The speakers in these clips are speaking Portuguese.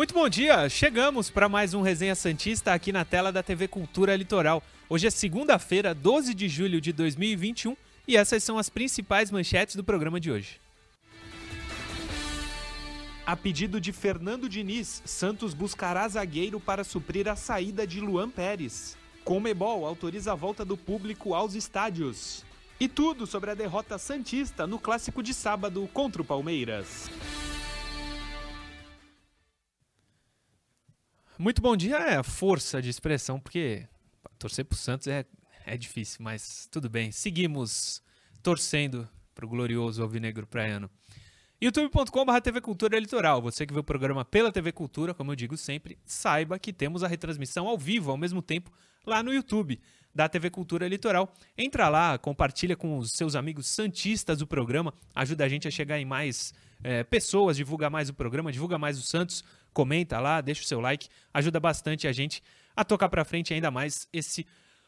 Muito bom dia! Chegamos para mais um Resenha Santista aqui na tela da TV Cultura Litoral. Hoje é segunda-feira, 12 de julho de 2021 e essas são as principais manchetes do programa de hoje. A pedido de Fernando Diniz, Santos buscará zagueiro para suprir a saída de Luan Pérez. Comebol autoriza a volta do público aos estádios. E tudo sobre a derrota Santista no clássico de sábado contra o Palmeiras. Muito bom dia é força de expressão, porque torcer pro Santos é, é difícil, mas tudo bem. Seguimos torcendo pro glorioso Alvinegro Praiano. youtube.com.br TV Cultura Litoral. Você que vê o programa pela TV Cultura, como eu digo sempre, saiba que temos a retransmissão ao vivo, ao mesmo tempo, lá no YouTube da TV Cultura Litoral. Entra lá, compartilha com os seus amigos santistas o programa, ajuda a gente a chegar em mais é, pessoas, divulga mais o programa, divulga mais o Santos, comenta lá, deixa o seu like, ajuda bastante a gente a tocar para frente ainda mais esse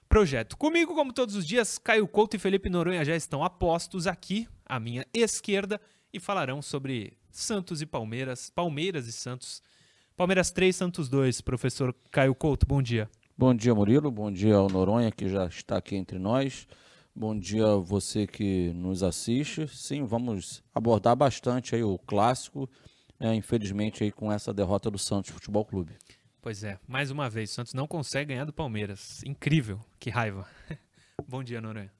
projeto. Comigo, como todos os dias, Caio Couto e Felipe Noronha já estão apostos aqui à minha esquerda e falarão sobre Santos e Palmeiras, Palmeiras e Santos. Palmeiras 3, Santos 2. Professor Caio Couto, bom dia. Bom dia, Murilo. Bom dia ao Noronha, que já está aqui entre nós. Bom dia a você que nos assiste. Sim, vamos abordar bastante aí o clássico é, infelizmente, aí com essa derrota do Santos Futebol Clube. Pois é, mais uma vez, o Santos não consegue ganhar do Palmeiras. Incrível, que raiva. bom dia, Noronha.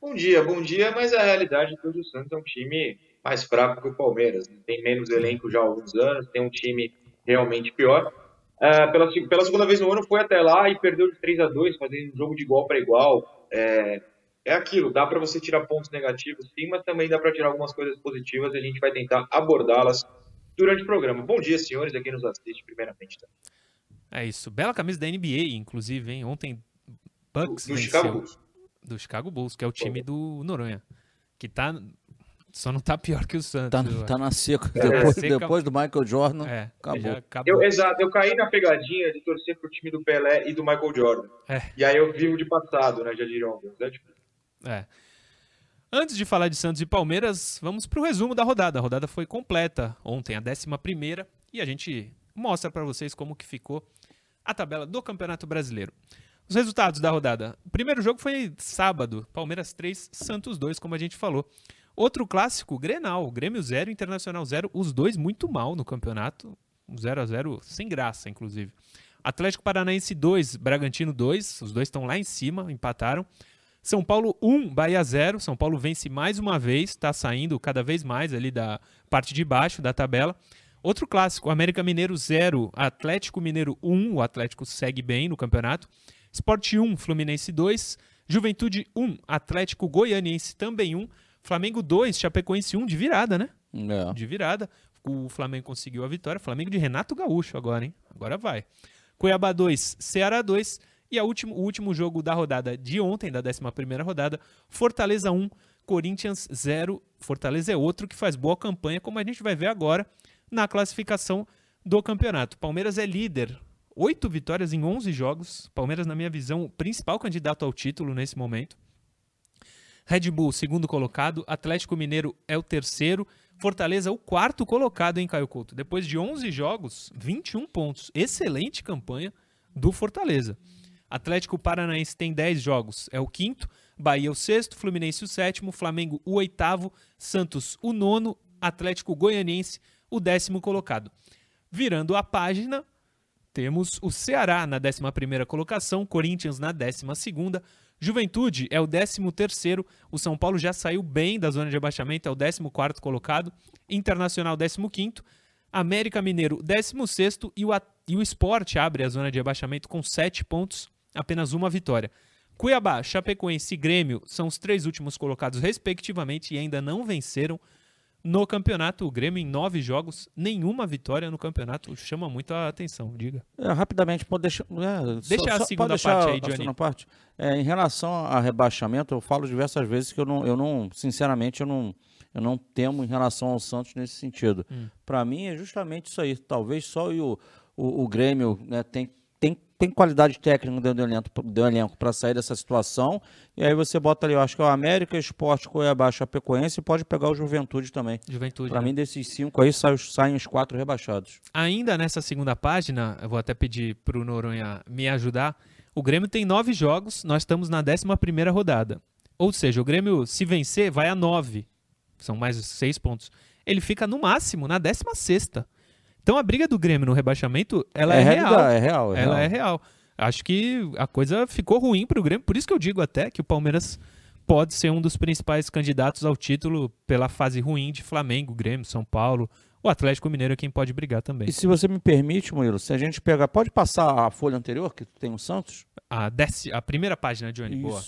Bom dia, bom dia, mas a realidade é que o Santos é um time mais fraco que o Palmeiras. Tem menos elenco já há alguns anos, tem um time realmente pior. Uh, pela, pela segunda vez no ano foi até lá e perdeu de 3 a 2 fazendo um jogo de igual para igual. É, é aquilo, dá para você tirar pontos negativos sim, mas também dá para tirar algumas coisas positivas e a gente vai tentar abordá-las durante o programa. Bom dia, senhores, aqui nos assiste primeiramente. Tá? É isso, bela camisa da NBA, inclusive, hein? Ontem Bucks do, do Chicago Bulls. Do Chicago Bulls, que é o time do Noronha, que tá só não tá pior que o Santos. Tá, tá na seca. É, depois, seca. depois do Michael Jordan, é, acabou. acabou. Eu, exato, eu caí na pegadinha de torcer pro time do Pelé e do Michael Jordan. É. E aí eu vivo de passado, né, já diriam. É tipo, é. Antes de falar de Santos e Palmeiras, vamos para o resumo da rodada. A rodada foi completa ontem, a 11 e a gente mostra para vocês como que ficou a tabela do Campeonato Brasileiro. Os resultados da rodada. O primeiro jogo foi sábado, Palmeiras 3, Santos 2, como a gente falou. Outro clássico, Grenal, Grêmio 0, Internacional 0, os dois muito mal no campeonato, 0 a 0 sem graça, inclusive. Atlético Paranaense 2, Bragantino 2, os dois estão lá em cima, empataram. São Paulo 1, Bahia 0. São Paulo vence mais uma vez, está saindo cada vez mais ali da parte de baixo da tabela. Outro clássico, América Mineiro 0, Atlético Mineiro 1. O Atlético segue bem no campeonato. Sport 1, Fluminense 2. Juventude 1, Atlético Goianiense também 1. Flamengo 2, Chapecoense 1, de virada, né? É. De virada. O Flamengo conseguiu a vitória. Flamengo de Renato Gaúcho agora, hein? Agora vai. Cuiabá 2, Ceará 2. E último, o último jogo da rodada de ontem, da 11 rodada, Fortaleza 1, Corinthians 0. Fortaleza é outro que faz boa campanha, como a gente vai ver agora na classificação do campeonato. Palmeiras é líder, oito vitórias em 11 jogos. Palmeiras, na minha visão, o principal candidato ao título nesse momento. Red Bull, segundo colocado. Atlético Mineiro é o terceiro. Fortaleza, o quarto colocado em Caio Couto. Depois de 11 jogos, 21 pontos. Excelente campanha do Fortaleza. Atlético Paranaense tem 10 jogos, é o quinto. Bahia o sexto, Fluminense o sétimo, Flamengo o oitavo, Santos o nono, Atlético Goianiense o décimo colocado. Virando a página, temos o Ceará na décima primeira colocação, Corinthians na décima segunda, Juventude é o décimo terceiro, o São Paulo já saiu bem da zona de abaixamento, é o décimo quarto colocado, Internacional décimo quinto, América Mineiro décimo sexto e o, e o Sport abre a zona de abaixamento com sete pontos, apenas uma vitória. Cuiabá, Chapecoense e Grêmio são os três últimos colocados, respectivamente, e ainda não venceram no campeonato. O Grêmio, em nove jogos, nenhuma vitória no campeonato. Chama muito a atenção, diga. É, rapidamente, pode deixar. É, deixa só, a segunda deixar parte aí, Johnny. Parte. É, em relação a rebaixamento, eu falo diversas vezes que eu não, eu não sinceramente, eu não, eu não temo em relação ao Santos nesse sentido. Hum. Para mim, é justamente isso aí. Talvez só o, o, o Grêmio né, tem tem qualidade técnica do elenco, para sair dessa situação. E aí você bota ali, eu acho que é o América, Esporte, Cuiabá, Chapecoense e pode pegar o Juventude também. Juventude. Para né? mim, desses cinco aí saem, saem os quatro rebaixados. Ainda nessa segunda página, eu vou até pedir para o Noronha me ajudar. O Grêmio tem nove jogos, nós estamos na 11 primeira rodada. Ou seja, o Grêmio, se vencer, vai a nove. São mais seis pontos. Ele fica no máximo na 16 sexta. Então a briga do Grêmio no rebaixamento, ela é, real. realidade, É real, é ela real. é real. Acho que a coisa ficou ruim para o Grêmio, por isso que eu digo até que o Palmeiras pode ser um dos principais candidatos ao título pela fase ruim de Flamengo, Grêmio, São Paulo. O Atlético Mineiro é quem pode brigar também. E se você me permite, Murilo, se a gente pegar. Pode passar a folha anterior, que tem o Santos? A, déci- a primeira página, Johnny, boa.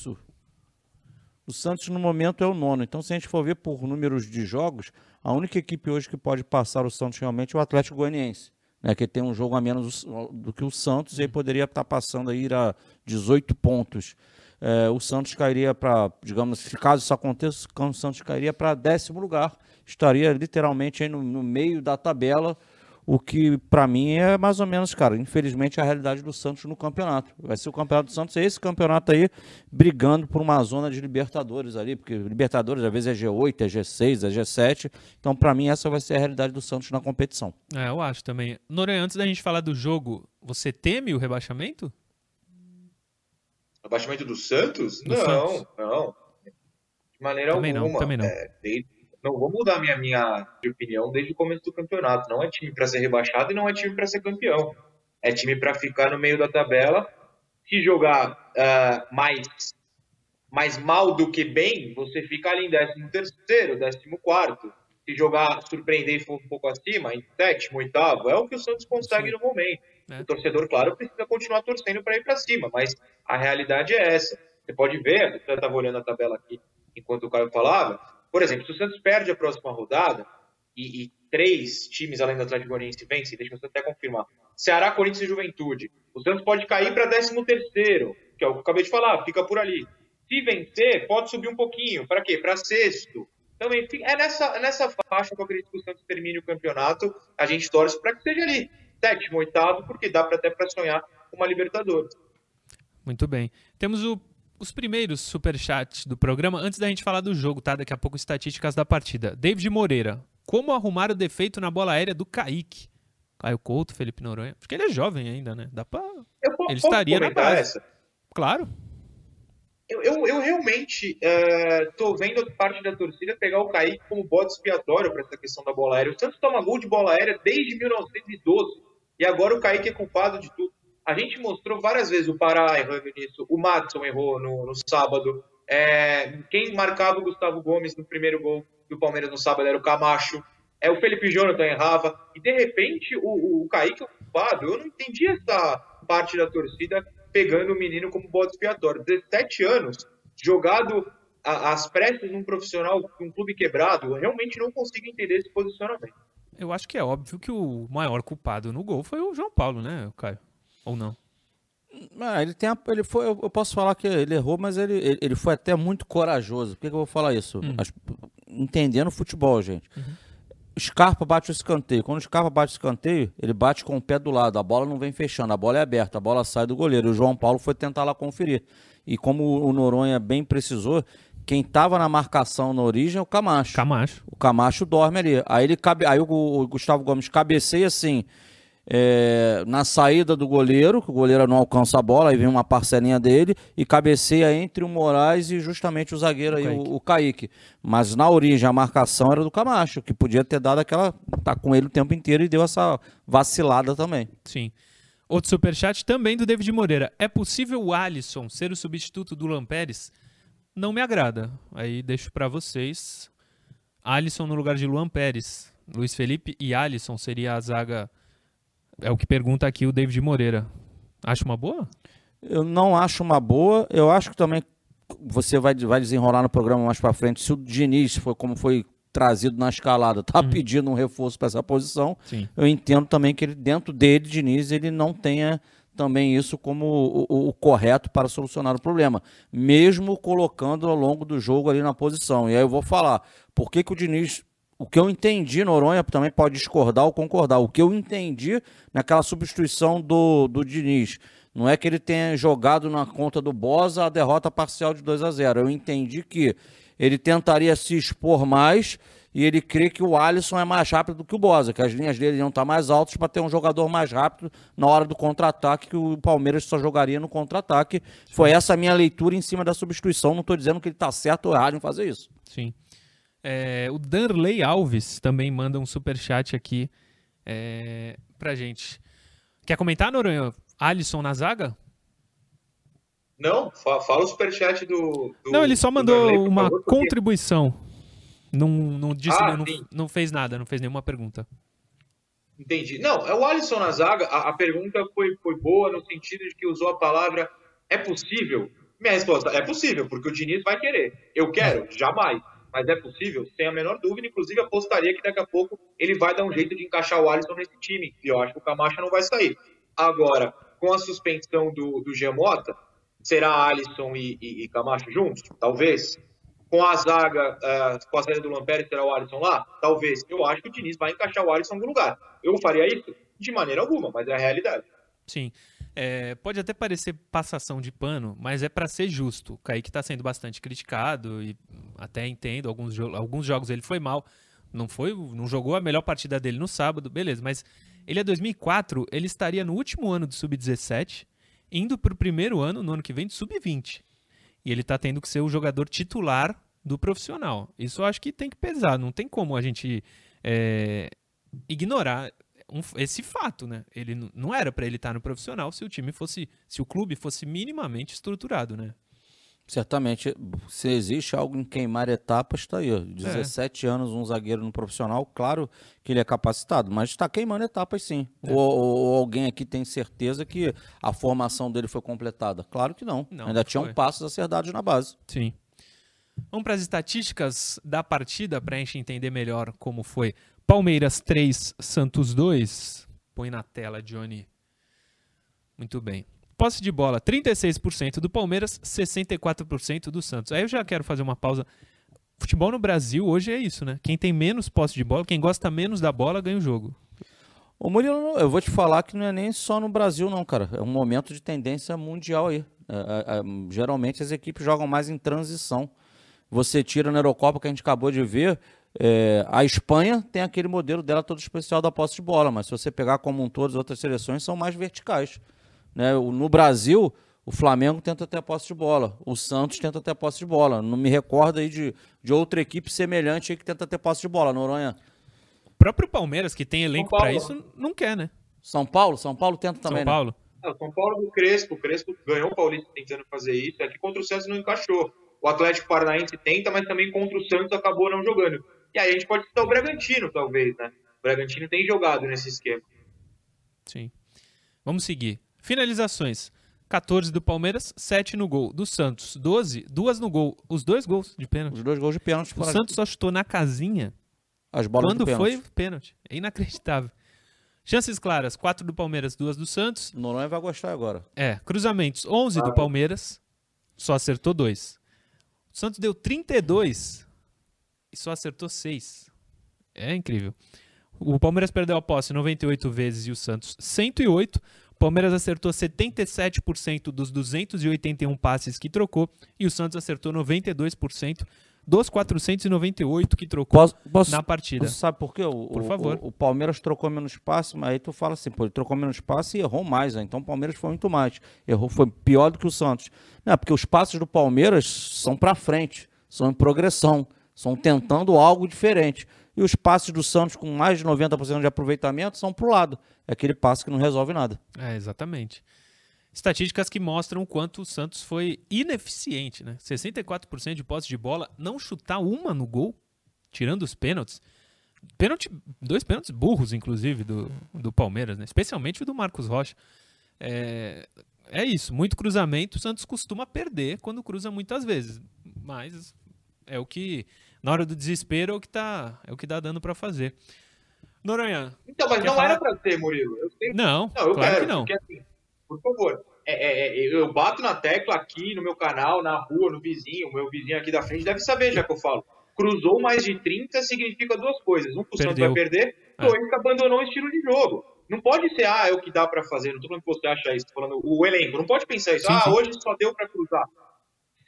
O Santos, no momento, é o nono. Então, se a gente for ver por números de jogos, a única equipe hoje que pode passar o Santos realmente é o Atlético Goianiense. Né, que tem um jogo a menos do que o Santos e aí poderia estar passando a ir a 18 pontos. É, o Santos cairia para, digamos, se caso isso aconteça, o Santos cairia para décimo lugar. Estaria literalmente no, no meio da tabela, o que para mim é mais ou menos, cara, infelizmente a realidade do Santos no campeonato. Vai ser o campeonato do Santos, é esse campeonato aí brigando por uma zona de Libertadores ali, porque Libertadores às vezes é G8, é G6, é G7. Então para mim essa vai ser a realidade do Santos na competição. É, eu acho também. Noronha, antes da gente falar do jogo, você teme o rebaixamento? Abaixamento do Santos? Do não, Santos. não. De maneira Também não, alguma. também não. É, desde- não vou mudar minha, minha de opinião desde o começo do campeonato. Não é time para ser rebaixado e não é time para ser campeão. É time para ficar no meio da tabela. Se jogar ah, mais, mais mal do que bem, você fica ali em 13 terceiro, 14 quarto. Se jogar, surpreender e for um pouco acima, em sétimo, oitavo, é o que o Santos consegue Sim. no momento. É. O torcedor, claro, precisa continuar torcendo para ir para cima, mas a realidade é essa. Você pode ver, eu estava olhando a tabela aqui enquanto o Caio falava. Por exemplo, se o Santos perde a próxima rodada e, e três times além do Atlético Goianiense vencem, deixa eu até confirmar. Ceará, Corinthians e Juventude. O Santos pode cair para 13 terceiro, que é o que eu acabei de falar, fica por ali. Se vencer, pode subir um pouquinho. Para quê? Para sexto. Então, enfim, é nessa, é nessa faixa que eu acredito que o Santos termine o campeonato. A gente torce para que seja ali, sétimo, oitavo, porque dá para até para sonhar uma Libertadores. Muito bem. Temos o- os primeiros superchats do programa. Antes da gente falar do jogo, tá? Daqui a pouco estatísticas da partida. David Moreira. Como arrumar o defeito na bola aérea do Kaique? Caio Couto, Felipe Noronha. Acho que ele é jovem ainda, né? Dá pra... Eu Ele estaria na base. essa? Claro. Eu, eu, eu realmente estou vendo parte da torcida pegar o Kaique como bode expiatório para essa questão da bola aérea. O Santos toma gol de bola aérea desde 1912 e agora o Kaique é culpado de tudo. A gente mostrou várias vezes o Pará errando nisso, o Matson errou no, no sábado. É, quem marcava o Gustavo Gomes no primeiro gol do Palmeiras no sábado era o Camacho. É, o Felipe Jonathan errava. E de repente o, o, Kaique é o culpado. Eu não entendi essa parte da torcida pegando o menino como bode expiatório. 17 anos, jogado às pressas num profissional, um clube quebrado, eu realmente não consigo entender esse posicionamento. Eu acho que é óbvio que o maior culpado no gol foi o João Paulo, né, Caio? Ou não? Ah, ele tem a- ele foi, eu eu posso falar que ele errou, mas ele, ele, ele foi até muito corajoso. Por que, que eu vou falar isso? As- entendendo futebol, gente. Scarpa bate o escanteio. Quando o Scarpa bate o escanteio, ele bate com o pé do lado. A bola não vem fechando, a bola é aberta, a bola sai do goleiro. O João Paulo foi tentar lá conferir. E como o Noronha bem precisou, quem estava na marcação na origem é o Camacho. Camacho. O Camacho dorme ali. Aí ele cabe, aí o, o Gustavo Gomes cabeceia assim é, na saída do goleiro, que o goleiro não alcança a bola, aí vem uma parcelinha dele e cabeceia entre o Moraes e justamente o zagueiro aí, Kaique. o, o Kaique. Mas na origem a marcação era do Camacho, que podia ter dado aquela. tá com ele o tempo inteiro e deu essa vacilada também. Sim. Outro superchat também do David Moreira. É possível o Alisson ser o substituto do Lampérez? Não me agrada. Aí deixo pra vocês. Alisson no lugar de Luan Pérez. Luiz Felipe e Alisson seria a zaga. É o que pergunta aqui o David Moreira. Acha uma boa? Eu não acho uma boa. Eu acho que também você vai, vai desenrolar no programa mais pra frente. Se o Diniz foi como foi trazido na escalada, tá pedindo um reforço para essa posição. Sim. Eu entendo também que ele, dentro dele, Diniz, ele não tenha também isso como o, o- o correto para solucionar o problema, mesmo colocando ao longo do jogo ali na posição. E aí eu vou falar, por que, que o Diniz. O que eu entendi, Noronha também pode discordar ou concordar. O que eu entendi naquela substituição do, do Diniz Não é que ele tenha jogado na conta do Bosa a derrota parcial de 2 a 0 Eu entendi que ele tentaria se expor mais e ele crê que o Alisson é mais rápido do que o Bosa, que as linhas dele iam estar mais altas para ter um jogador mais rápido na hora do contra-ataque, que o Palmeiras só jogaria no contra-ataque. Foi essa a minha leitura em cima da substituição. Não estou dizendo que ele está certo ou errado em fazer isso. Sim. É, o Danley Alves também manda um super chat aqui é, pra gente. Quer comentar, Noronha? Alisson na zaga? Não, fala o superchat do, do. Não, ele só mandou uma contribuição. Não, não, disse, ah, não, não, fez nada, não fez nenhuma pergunta. Entendi. Não, é o Alisson na zaga. A, a, pergunta foi, foi boa no sentido de que usou a palavra é possível. Minha resposta é possível, porque o Diniz vai querer. Eu quero? Jamais. Mas é possível? Sem a menor dúvida. Inclusive, apostaria que daqui a pouco ele vai dar um jeito de encaixar o Alisson nesse time. E eu acho que o Camacho não vai sair. Agora, com a suspensão do, do Giamota, será Alisson e, e, e Camacho juntos? Talvez com a zaga, uh, com a saída do Lampere, terá o Alisson lá? Talvez. Eu acho que o Diniz vai encaixar o Alisson em algum lugar. Eu faria isso? De maneira alguma, mas é a realidade. Sim. É, pode até parecer passação de pano, mas é para ser justo. O Kaique está sendo bastante criticado e até entendo, alguns, jo alguns jogos ele foi mal. Não foi, não jogou a melhor partida dele no sábado, beleza, mas ele é 2004, ele estaria no último ano do sub-17, indo para o primeiro ano, no ano que vem, de sub-20 e ele está tendo que ser o jogador titular do profissional. Isso eu acho que tem que pesar, não tem como a gente é, ignorar um, esse fato, né? Ele não era para ele estar no profissional se o time fosse, se o clube fosse minimamente estruturado, né? Certamente, se existe algo em queimar etapas, está aí. 17 é. anos, um zagueiro no profissional, claro que ele é capacitado, mas está queimando etapas sim. É. Ou, ou, alguém aqui tem certeza que a formação dele foi completada? Claro que não. não Ainda tinham passos a ser dados na base. Sim. Vamos para as estatísticas da partida para a gente entender melhor como foi. Palmeiras 3, Santos 2. Põe na tela, Johnny. Muito bem. Posse de bola, 36% do Palmeiras, 64% do Santos. Aí eu já quero fazer uma pausa. Futebol no Brasil hoje é isso, né? Quem tem menos posse de bola, quem gosta menos da bola, ganha o jogo. Ô Murilo, eu vou te falar que não é nem só no Brasil, não, cara. É um momento de tendência mundial aí. É, é, é, geralmente as equipes jogam mais em transição. Você tira na Eurocopa que a gente acabou de ver, é, a Espanha tem aquele modelo dela todo especial da posse de bola, mas se você pegar como um todo, as outras seleções são mais verticais. Né? No Brasil, o Flamengo tenta ter a posse de bola, o Santos tenta ter a posse de bola. Não me recordo aí de, de outra equipe semelhante que tenta ter posse de bola, Noronha. O próprio Palmeiras, que tem elenco para isso, não quer, né? São Paulo? São Paulo tenta também, São Paulo. Né? São Paulo do Crespo. O Crespo ganhou o Paulista tentando fazer isso. É que contra o Santos não encaixou. O Atlético Paranaense tenta, mas também contra o Santos acabou não jogando. E aí a gente pode citar o Bragantino, talvez, né? O Bragantino tem jogado nesse esquema. Sim. Vamos seguir. Finalizações. 14 do Palmeiras, 7 no gol. Do Santos, 12, duas no gol. Os dois gols de pênalti. Os dois gols de pênalti. O Santos só chutou na casinha. As bolas Quando foi pênalti. É inacreditável. Chances claras, 4 do Palmeiras, 2 do Santos. Noronha vai gostar agora. É, cruzamentos, 11 ah. do Palmeiras, só acertou 2. O Santos deu 32 e só acertou 6. É incrível. O Palmeiras perdeu a posse 98 vezes e o Santos 108. Palmeiras acertou 77% dos 281 passes que trocou e o Santos acertou 92% dos 498 que trocou posso, posso, na partida. Você sabe por quê? O, por favor. O, o, Palmeiras trocou menos passe, mas aí tu fala assim, pô, ele trocou menos passe e errou mais, né? então o Palmeiras foi muito mais. Errou, foi pior do que o Santos. Não, porque os passes do Palmeiras são para frente, são em progressão, são tentando algo diferente. E os passes do Santos com mais de 90% de aproveitamento são para o lado. É aquele passe que não resolve nada. É, exatamente. Estatísticas que mostram o quanto o Santos foi ineficiente, né? 64% de posse de bola, não chutar uma no gol, tirando os pênaltis. Pênalti, dois pênaltis burros, inclusive, do, do Palmeiras, né? Especialmente o do Marcos Rocha. É, é isso, muito cruzamento, o Santos costuma perder quando cruza muitas vezes. Mas é o que na hora do desespero é o que tá, é o que dá dando para fazer. Noronha. Então, mas não falar... era para ter, Murilo. Não, não, eu claro quero, que não. Porque, assim, por favor, é, é, é, eu bato na tecla aqui no meu canal, na rua, no vizinho, o meu vizinho aqui da frente deve saber já que eu falo. Cruzou mais de 30 significa duas coisas. Um, o Santos vai perder, é. dois, que abandonou o estilo de jogo. Não pode ser, ah, é o que dá para fazer. Não tô falando que você acha isso, tô falando o elenco. Não pode pensar isso, Sim, ah, sim. hoje só deu para cruzar.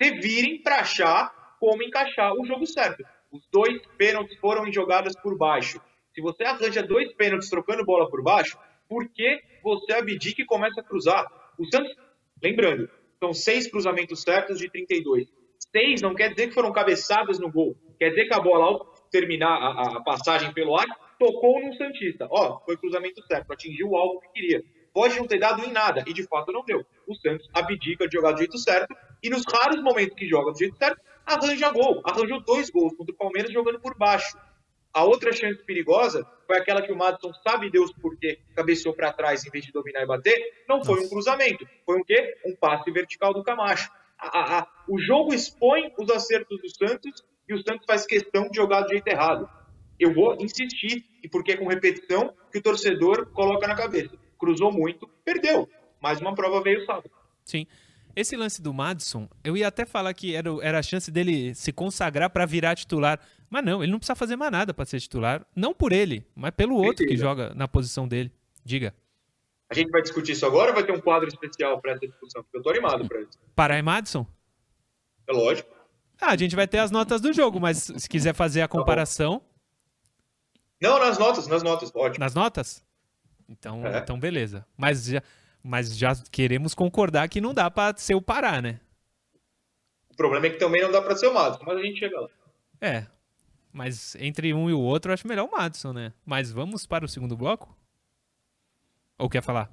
Se virem para achar como encaixar o jogo certo. Os dois pênaltis foram em jogadas por baixo. Se você arranja dois pênaltis trocando bola por baixo, por que você abdica e começa a cruzar? O Santos, lembrando, são seis cruzamentos certos de 32. Seis não quer dizer que foram cabeçadas no gol. Quer dizer que a bola, ao terminar a, a passagem pelo ar, tocou no Santista. Ó, foi cruzamento certo, atingiu o alvo que queria. Pode não ter dado em nada, e de fato não deu. O Santos abdica de jogar do jeito certo, e nos raros momentos que joga do jeito certo, arranja gol. Arranjou dois gols contra o Palmeiras jogando por baixo. A outra chance perigosa foi aquela que o Madison sabe Deus por quê, cabeceou para trás em vez de dominar e bater. Não foi um cruzamento, foi um quê? Um passe vertical do Camacho. A- a- a- o jogo expõe os acertos do Santos e o Santos faz questão de jogar do jeito errado. Eu vou insistir, e porque é com repetição que o torcedor coloca na cabeça. Cruzou muito, perdeu. Mais uma prova veio sábado. Sim. Esse lance do Madison, eu ia até falar que era, era a chance dele se consagrar para virar titular. Mas não, ele não precisa fazer mais nada para ser titular. Não por ele, mas pelo outro que Precisa. joga na posição dele. Diga. A gente vai discutir isso agora ou vai ter um quadro especial para essa discussão? Porque eu tô animado para isso. Pará e Madison? É lógico. Ah, a gente vai ter as notas do jogo, mas se quiser fazer a Tá comparação Não, nas notas, nas notas, ótimo. nas notas, então, É. então beleza. Mas já, mas já queremos concordar que não dá para ser o Pará, né? O problema é que também não dá para ser o Madison, mas a gente chega lá. É. Mas entre um e o outro, eu acho melhor o Madison, né? Mas vamos para o segundo bloco? Ou quer falar?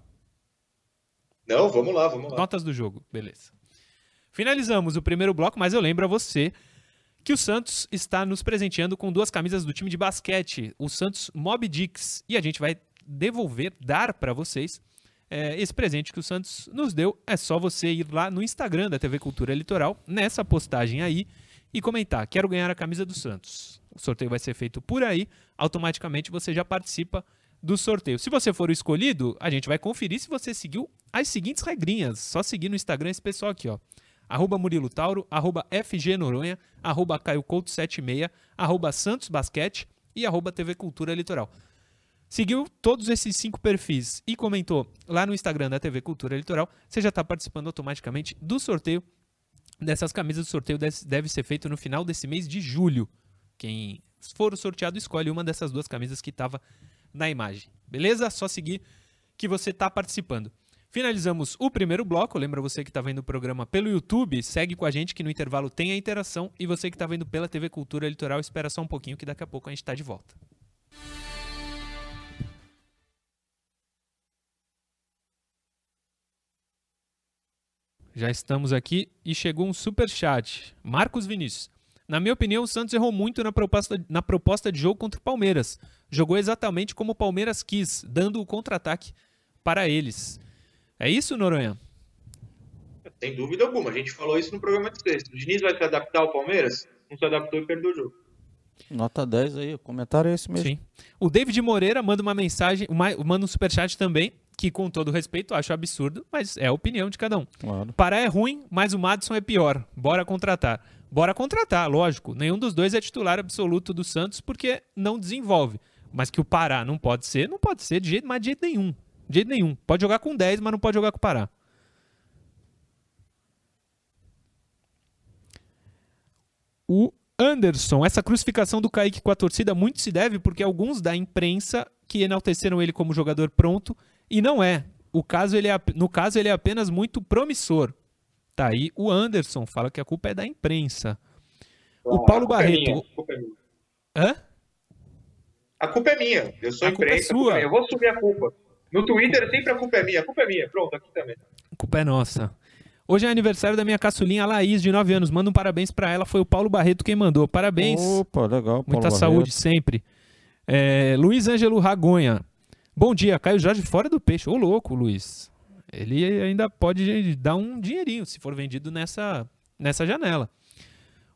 Não, vamos lá, vamos lá. Notas do jogo, beleza. Finalizamos o primeiro bloco, mas eu lembro a você que o Santos está nos presenteando com duas camisas do time de basquete, o Santos Mob Dix, e a gente vai devolver, dar para vocês é, esse presente que o Santos nos deu. É só você ir lá no Instagram da TV Cultura Litoral, nessa postagem aí, e comentar: quero ganhar a camisa do Santos. O sorteio vai ser feito por aí, automaticamente você já participa do sorteio. Se você for o escolhido, a gente vai conferir se você seguiu as seguintes regrinhas. Só seguir no Instagram esse pessoal aqui, ó. Arroba Murilo Tauro, arroba FG Noronha, arroba Caio Couto 76, arroba Santos Basquete e arroba TV Cultura Litoral. Seguiu todos esses cinco perfis e comentou lá no Instagram da TV Cultura Litoral, você já está participando automaticamente do sorteio dessas camisas. O sorteio deve ser feito no final desse mês de julho. Quem for sorteado escolhe uma dessas duas camisas que estava na imagem. Beleza? Só seguir que você está participando. Finalizamos o primeiro bloco. Lembra você que está vendo o programa pelo YouTube, segue com a gente que no intervalo tem a interação. E você que está vendo pela TV Cultura Litoral, espera só um pouquinho que daqui a pouco a gente está de volta. Já estamos aqui e chegou um super chat. Marcos Vinícius. Na minha opinião, o Santos errou muito na proposta, na proposta de jogo contra o Palmeiras. Jogou exatamente como o Palmeiras quis, dando o contra-ataque para eles. É isso, Noronha? Sem dúvida alguma. A gente falou isso no programa de sexta. O Diniz vai se adaptar ao Palmeiras? Não se adaptou e perdeu o jogo. Nota 10 aí, o comentário é esse mesmo. Sim. O David Moreira manda uma mensagem, uma- manda um superchat também, que com todo respeito acho absurdo, mas é a opinião de cada um. Claro. Pará é ruim, mas o Madison é pior. Bora contratar. Bora contratar, lógico. Nenhum dos dois é titular absoluto do Santos porque não desenvolve. Mas que o Pará não pode ser, não pode ser de jeito, mas de jeito nenhum. De jeito nenhum. Pode jogar com 10, mas não pode jogar com o Pará. O Anderson, essa crucificação do Kaique com a torcida muito se deve porque alguns da imprensa que enalteceram ele como jogador pronto e não é. O caso ele é no caso ele é apenas muito promissor. Tá aí o Anderson fala que a culpa é da imprensa. O Paulo é Barreto. minha, a culpa é minha. Hã? A culpa é minha. Eu sou A culpa é imprensa. a culpa sua. minha. Eu vou assumir a culpa. No Twitter sempre a culpa é minha. A culpa é minha. Pronto, aqui também. A culpa é nossa. Hoje é aniversário da minha caçulinha Laís, de 9 anos. Manda um parabéns pra ela. Foi o Paulo Barreto quem mandou. Parabéns. Opa, legal. Paulo Muita Barreto. saúde sempre. É, Luiz Ângelo Ragonha. Bom dia, Caio Jorge fora do peixe. Ô, louco, Luiz. Ele ainda pode dar um dinheirinho se for vendido nessa, nessa janela.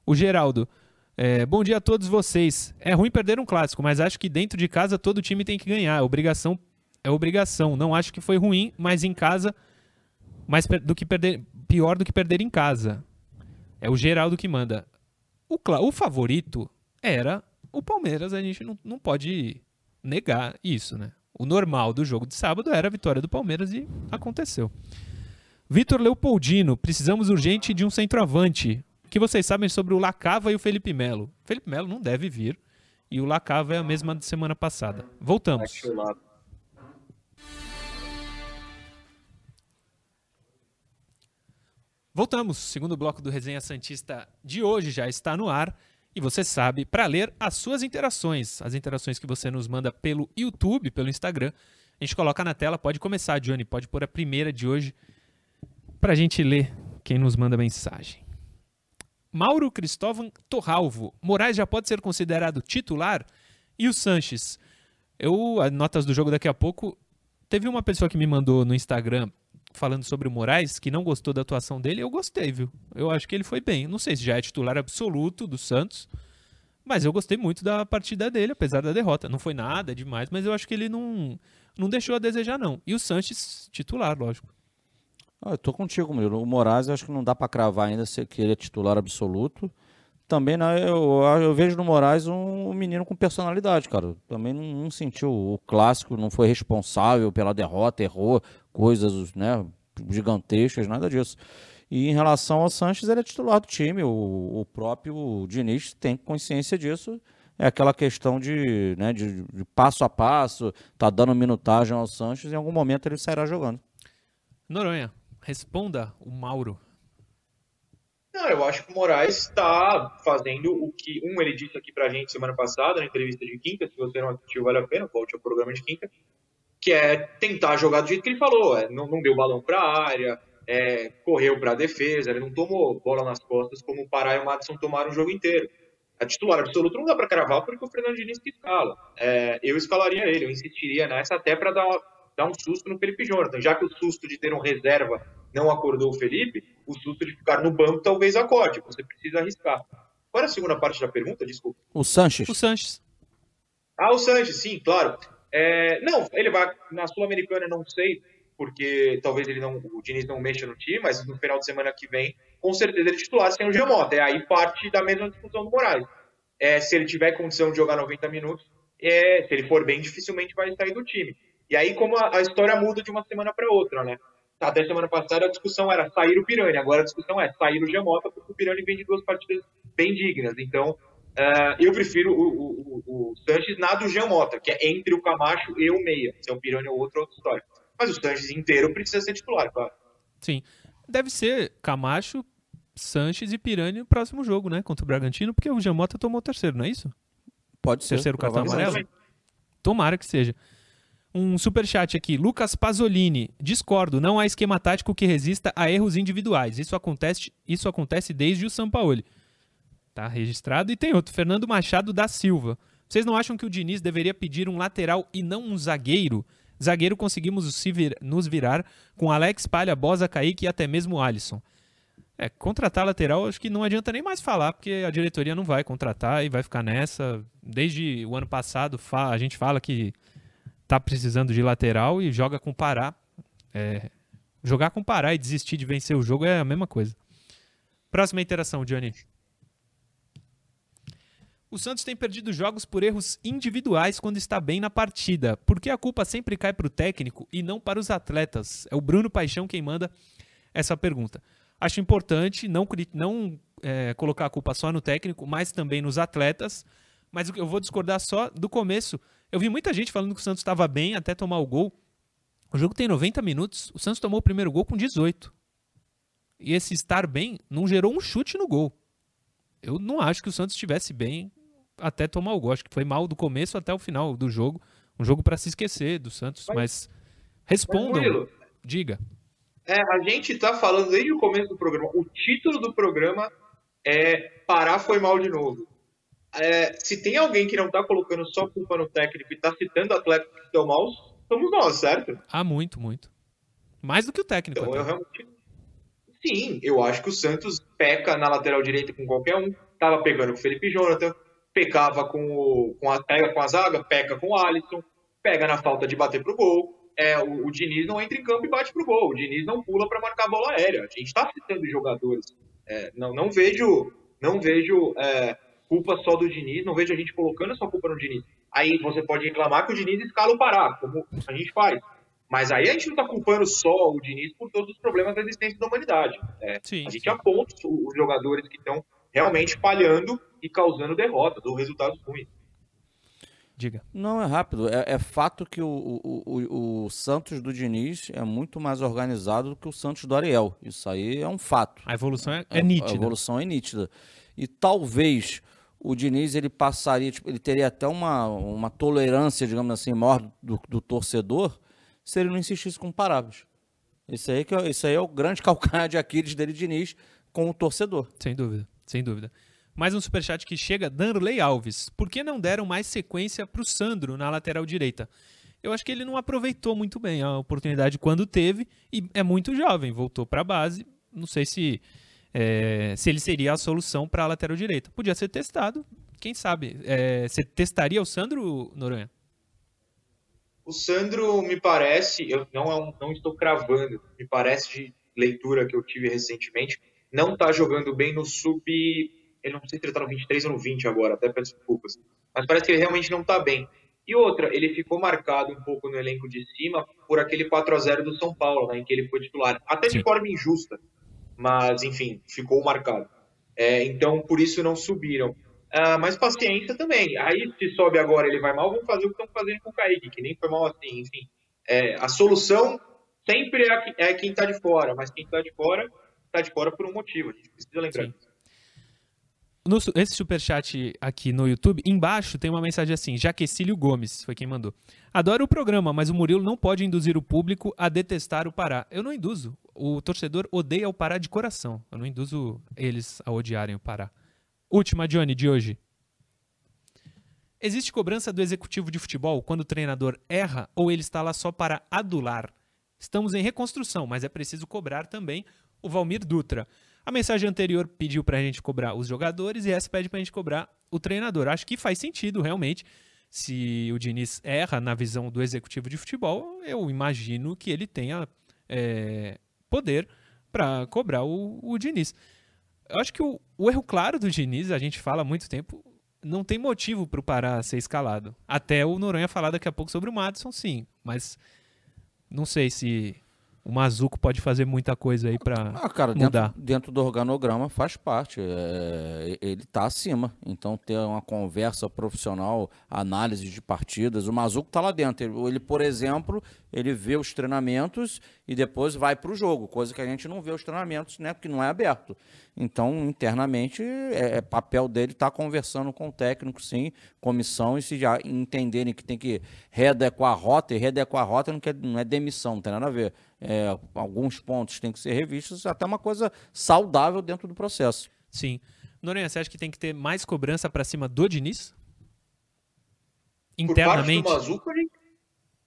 O Geraldo. é, bom dia a todos vocês. É ruim perder um clássico, mas acho que dentro de casa todo time tem que ganhar. É obrigação é obrigação. Não acho que foi ruim, mas em casa mais do que perder pior do que perder em casa. É o Geraldo que manda. O, o favorito era o Palmeiras, a gente não, não pode negar isso, né? O normal do jogo de sábado era a vitória do Palmeiras e aconteceu. Vitor Leopoldino, precisamos urgente de um centroavante. O que vocês sabem sobre o Lacava e o Felipe Melo? Felipe Melo não deve vir. E o Lacava é a mesma de semana passada. Voltamos. Voltamos. Segundo bloco do Resenha Santista de hoje já está no ar. E você sabe, para ler as suas interações, as interações que você nos manda pelo YouTube, pelo Instagram, a gente coloca na tela. Pode começar, Johnny, pode pôr a primeira de hoje para a gente ler quem nos manda mensagem. Mauro Cristóvão Torralvo. Moraes já pode ser considerado titular? E o Sanches? Eu, notas do jogo daqui a pouco. Teve uma pessoa que me mandou no Instagram falando sobre o Moraes, que não gostou da atuação dele, eu gostei, viu? Eu acho que ele foi bem. Não sei se já é titular absoluto do Santos, mas eu gostei muito da partida dele, apesar da derrota. Não foi nada demais, mas eu acho que ele não, não deixou a desejar, não. E o Sanches, titular, lógico. Ah, eu tô contigo, Murilo. O Moraes, acho que não dá para cravar ainda se ele é titular absoluto. Também não, eu, eu vejo no Moraes um, um menino com personalidade, cara. Também não, não, sentiu o clássico, não foi responsável pela derrota, errou coisas né, gigantescas, nada disso. E em relação ao Sanches, ele é titular do time. O, o próprio Diniz tem consciência disso. É aquela questão de, né, de, de passo a passo, tá dando minutagem ao Sanches, em algum momento ele sairá jogando. Noronha, responda o Mauro. Não, eu acho que o Moraes está fazendo o que, um, ele disse aqui pra gente semana passada, na entrevista de quinta, se você não assistiu, vale a pena, volte ao programa de quinta, que é tentar jogar do jeito que ele falou, é, não, não deu balão pra área, é, correu pra defesa, ele não tomou bola nas costas como o Pará e o Madison tomaram o jogo inteiro. A titular absoluto não dá pra cravar porque o Fernando Diniz que escala. É, eu escalaria ele, eu insistiria nessa até para dar, dar um susto no Felipe Jonathan, já que o susto de ter um reserva não acordou o Felipe, o susto de ficar no banco talvez acorde. Você precisa arriscar. Qual era a segunda parte da pergunta? Desculpa. O Sanches. O Sanches. Ah, o Sanches, sim, claro. É, não, ele vai na Sul-Americana, não sei, porque talvez ele não, o Diniz não mexa no time, mas no final de semana que vem, com certeza ele titular sem o Giamota. É aí parte da mesma discussão do Moraes. É, se ele tiver condição de jogar 90 minutos, é, se ele for bem, dificilmente vai sair do time. E aí, como a, a história muda de uma semana para outra, né? até semana passada a discussão era sair o Pirani, agora a discussão é sair o Gemota, porque o Pirani vem de duas partidas bem dignas. Então, uh, eu prefiro o, o, o, Sanches na do Gemota, que é entre o Camacho e o Meia. Se é o Pirani ou outro, outra história. Mas o Sanches inteiro precisa ser titular, claro. Sim. Deve ser Camacho, Sanches e Pirani no próximo jogo, né? Contra o Bragantino, porque o Gemota tomou o terceiro, não é isso? Pode ser. Terceiro cartão amarelo? Tomara que seja. Um super chat aqui, Lucas Pasolini. Discordo, não há esquema tático que resista a erros individuais. Isso acontece, isso acontece desde o Sampaoli. Tá registrado. E tem outro, Fernando Machado da Silva. Vocês não acham que o Diniz deveria pedir um lateral e não um zagueiro? Zagueiro conseguimos nos virar com Alex Palha, Bosa, Kaique e até mesmo Alisson. É, contratar lateral acho que não adianta nem mais falar, porque a diretoria não vai contratar e vai ficar nessa. Desde o ano passado a gente fala que tá precisando de lateral e joga com Pará. É, jogar com Pará e desistir de vencer o jogo é a mesma coisa. Próxima interação, Johnny. O Santos tem perdido jogos por erros individuais quando está bem na partida. Por que a culpa sempre cai para o técnico e não para os atletas? É o Bruno Paixão quem manda essa pergunta. Acho importante não, não é, colocar a culpa só no técnico, mas também nos atletas. Mas eu vou discordar só do começo, eu vi muita gente falando que o Santos estava bem até tomar o gol. O jogo tem 90 minutos, o Santos tomou o primeiro gol com 18. E esse estar bem não gerou um chute no gol. Eu não acho que o Santos estivesse bem até tomar o gol. Acho que foi mal do começo até o final do jogo. Um jogo para se esquecer do Santos, mas, mas respondam. Mas, diga. É, a gente está falando desde o começo do programa. O título do programa é Parar foi mal de novo é, se tem alguém que não está colocando só culpa no técnico e está citando atletas que estão maus, somos nós, certo? Ah, muito, muito. Mais do que o técnico. Então, eu realmente... Sim, eu acho que o Santos peca na lateral direita com qualquer um. Tava pegando com o Felipe Jonathan, pecava com, o, com a, pega com a zaga, peca com o Alisson, pega na falta de bater pro gol. É, o, o Diniz não entra em campo e bate pro gol. O Diniz não pula para marcar a bola aérea. A gente está citando jogadores. É, não, não vejo, não vejo é, culpa só do Diniz, não vejo a gente colocando essa culpa no Diniz. Aí você pode reclamar que o Diniz escala o Pará, como a gente faz. Mas aí a gente não está culpando só o Diniz por todos os problemas da existência da humanidade. Né? Sim, a gente sim. aponta os jogadores que estão realmente falhando e causando derrotas ou resultados ruins. Diga. Não, é rápido. É, é fato que o, o, o, o, Santos do Diniz é muito mais organizado do que o Santos do Ariel. Isso aí é um fato. A evolução é, é nítida. A evolução é nítida. E talvez o Diniz ele passaria, tipo, ele teria até uma, uma tolerância, digamos assim, maior do, do torcedor se ele não insistisse com parábolas. Isso aí, que é, isso aí é o grande calcanhar de Aquiles dele, Diniz, com o torcedor. Sem dúvida, sem dúvida. Mais um superchat que chega, Danley Alves. Por que não deram mais sequência para o Sandro na lateral direita? Eu acho que ele não aproveitou muito bem a oportunidade quando teve e é muito jovem, voltou para a base. Não sei se, é, se ele seria a solução para a lateral direita. Podia ser testado, quem sabe. É, você testaria o Sandro, Noronha? O Sandro, me parece, eu não, é não estou cravando, me parece de leitura que eu tive recentemente, não está jogando bem no sub. Ele não sei se ele está no 23 ou no 20 agora, até peço desculpas. Mas parece que ele realmente não está bem. E outra, ele ficou marcado um pouco no elenco de cima por aquele 4 a 0 do São Paulo, né, em que ele foi titular. Até de forma injusta, mas enfim, ficou marcado. É, então, por isso não subiram. Uh, mas paciência também. Aí, se sobe agora ele vai mal, vão fazer o que estão fazendo com o Kaique, que nem foi mal assim. Enfim, é, a solução sempre é, é quem está de fora, mas quem está de fora, está de fora por um motivo. A gente precisa lembrar Sim. No, esse superchat aqui no YouTube, embaixo tem uma mensagem assim: Jaquecílio Gomes, foi quem mandou. Adoro o programa, mas o Murilo não pode induzir o público a detestar o Pará. Eu não induzo. O torcedor odeia o Pará de coração. Eu não induzo eles a odiarem o Pará. Última, Johnny, de hoje. Existe cobrança do executivo de futebol quando o treinador erra ou ele está lá só para adular? Estamos em reconstrução, mas é preciso cobrar também o Valmir Dutra. A mensagem anterior pediu para a gente cobrar os jogadores e essa pede para a gente cobrar o treinador. Acho que faz sentido, realmente. Se o Diniz erra na visão do executivo de futebol, eu imagino que ele tenha é, poder para cobrar o, o Diniz eu acho que o, o, erro claro do Diniz, a gente fala há muito tempo, não tem motivo para o Pará ser escalado. Até o Noronha falar daqui a pouco sobre o Madison, sim. Mas não sei se o Mazuco pode fazer muita coisa aí para ah, cara, mudar. Dentro, dentro, do organograma faz parte. É, ele está acima. Então, ter uma conversa profissional, análise de partidas, o Mazuco está lá dentro. Ele, ele, por exemplo, ele vê os treinamentos e depois vai para o jogo, coisa que a gente não vê os treinamentos, né? Porque não é aberto. Então, internamente, é, é papel dele estar tá conversando com o técnico, sim, comissão, e se já entenderem que tem que readequar a rota, e readequar a rota não, quer, não é demissão, não tem nada a ver. É, alguns pontos têm que ser revistos, até uma coisa saudável dentro do processo. Sim. Noronha, você acha que tem que ter mais cobrança para cima do Diniz? Internamente? Por parte do Mazuco,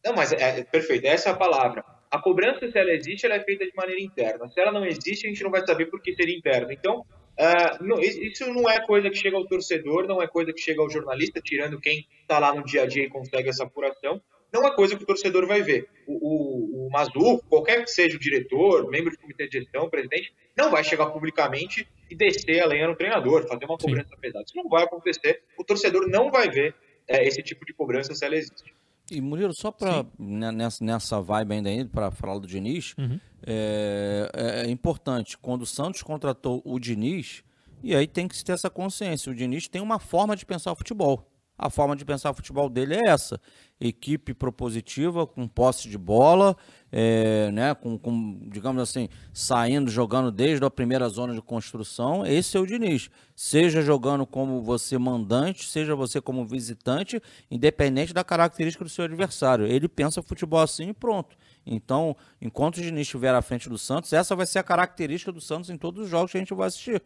não, mas é, é, perfeito, essa é a palavra. A cobrança, se ela existe, ela é feita de maneira interna. Se ela não existe, a gente não vai saber por que seria interna. Então, uh, não, isso não é coisa que chega ao torcedor, não é coisa que chega ao jornalista, tirando quem está lá no dia a dia e consegue essa apuração. Não é coisa que o torcedor vai ver. O, o, o Mazu, qualquer que seja o diretor, membro de comitê de gestão, presidente, não vai chegar publicamente e descer a lenha no treinador, fazer uma cobrança Sim. pesada. Isso não vai acontecer. O torcedor não vai ver é, esse tipo de cobrança se ela existe. E Murilo, só para nessa, nessa vibe ainda, ainda para falar do Diniz, uhum. é, é, importante, quando o Santos contratou o Diniz, e aí tem que ter essa consciência, o Diniz tem uma forma de pensar o futebol. A forma de pensar o futebol dele é essa: equipe propositiva, com posse de bola, é, né, com, com, digamos assim, saindo, jogando desde a primeira zona de construção. Esse é o Diniz. Seja jogando como você mandante, seja você como visitante, independente da característica do seu adversário. Ele pensa futebol assim e pronto. Então, enquanto o Diniz estiver à frente do Santos, essa vai ser a característica do Santos em todos os jogos que a gente vai assistir.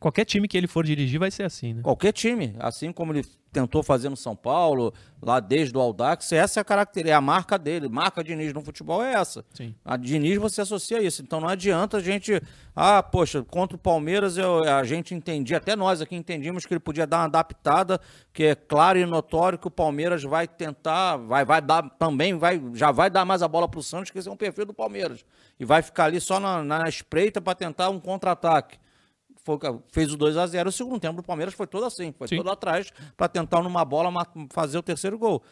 Qualquer time que ele for dirigir vai ser assim, né? Qualquer time, assim como ele tentou fazer no São Paulo, lá desde o Aldax, essa é a característica, é a marca dele. Marca Diniz no futebol é essa. Sim. A Diniz você associa isso. Então não adianta a gente, ah, poxa, contra o Palmeiras eu, a gente entendia, até nós aqui entendíamos que ele podia dar uma adaptada, que é claro e notório que o Palmeiras vai tentar, vai, vai dar também, vai, já vai dar mais a bola para o Santos, que esse é um perfil do Palmeiras. E vai ficar ali só na, na espreita para tentar um contra-ataque foi, fez o 2 a 0 O segundo tempo do Palmeiras foi todo assim, foi Sim. todo atrás para tentar numa bola fazer o terceiro gol.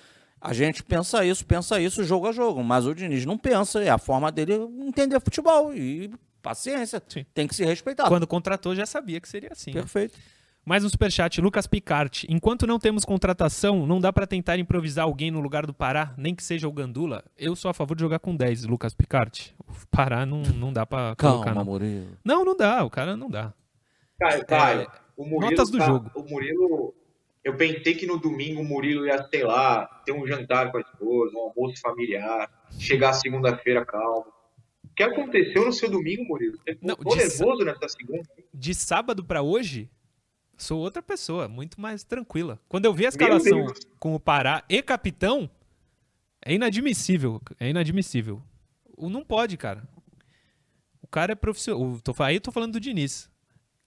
A gente pensa isso, pensa isso jogo a jogo, mas o Diniz não pensa, é a forma dele entender futebol e paciência, Sim. tem que se respeitar. Quando contratou, já sabia que seria assim. né? Perfeito. Mais um superchat, Lucas Picarte. Enquanto não temos contratação, não dá pra tentar improvisar alguém no lugar do Pará, nem que seja o Gandula. Eu sou a favor de jogar com 10, Lucas Picarte. O Pará não, não dá pra colocar. Calma, Não. Murilo. não, não dá, o cara não dá. Caio, Caio, É, o Murilo. notas do tá- jogo. O Murilo. Eu pensei que no domingo o Murilo ia, sei lá, ter um jantar com a esposa, um almoço familiar, chegar segunda-feira calmo. O que aconteceu no seu domingo, Murilo? Você Não, ficou de- nervoso nessa segunda? De sábado pra hoje, sou outra pessoa, muito mais tranquila. Quando eu vi a escalação com o Pará e capitão, é inadmissível. É inadmissível. Não pode, cara. O cara é profissional. Aí eu tô falando do Diniz.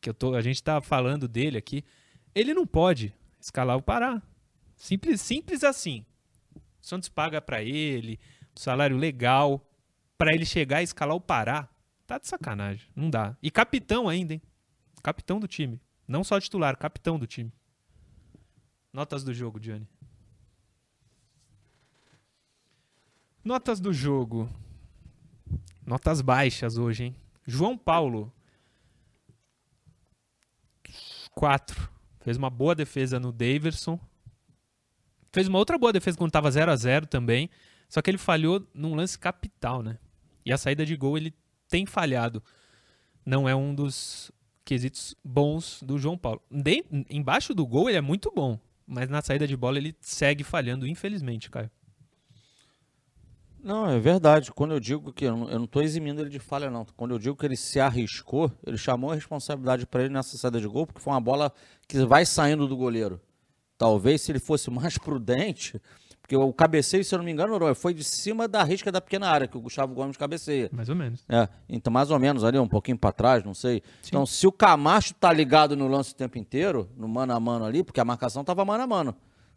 Que eu tô, a gente tá falando dele aqui. Ele não pode escalar o Pará. Simples, simples assim. O Santos paga pra ele, um salário legal. Pra ele chegar e escalar o Pará, tá de sacanagem. Não dá. E capitão ainda, hein? Capitão do time. Não só titular, capitão do time. Notas do jogo, Johnny. Notas do jogo. Notas baixas hoje, hein? João Paulo. 4. Fez uma boa defesa no Daverson. Fez uma outra boa defesa quando tava 0 a 0 também. Só que ele falhou num lance capital, né? E a saída de gol ele tem falhado. Não é um dos quesitos bons do João Paulo. De- embaixo do gol ele é muito bom. Mas na saída de bola ele segue falhando, infelizmente, Caio. Não, é verdade. Quando eu digo que eu não, tô eximindo ele de falha, não. Quando eu digo que ele se arriscou, ele chamou a responsabilidade para ele nessa saída de gol, porque foi uma bola que vai saindo do goleiro. Talvez se ele fosse mais prudente, porque o cabeceio, se eu não me engano, foi de cima da risca da pequena área que o Gustavo Gomes cabeceia. Mais ou menos. É, então mais ou menos ali, um pouquinho para trás, não sei. Então, se o Camacho tá ligado no lance o tempo inteiro, no mano a mano ali, porque a marcação tava mano a mano,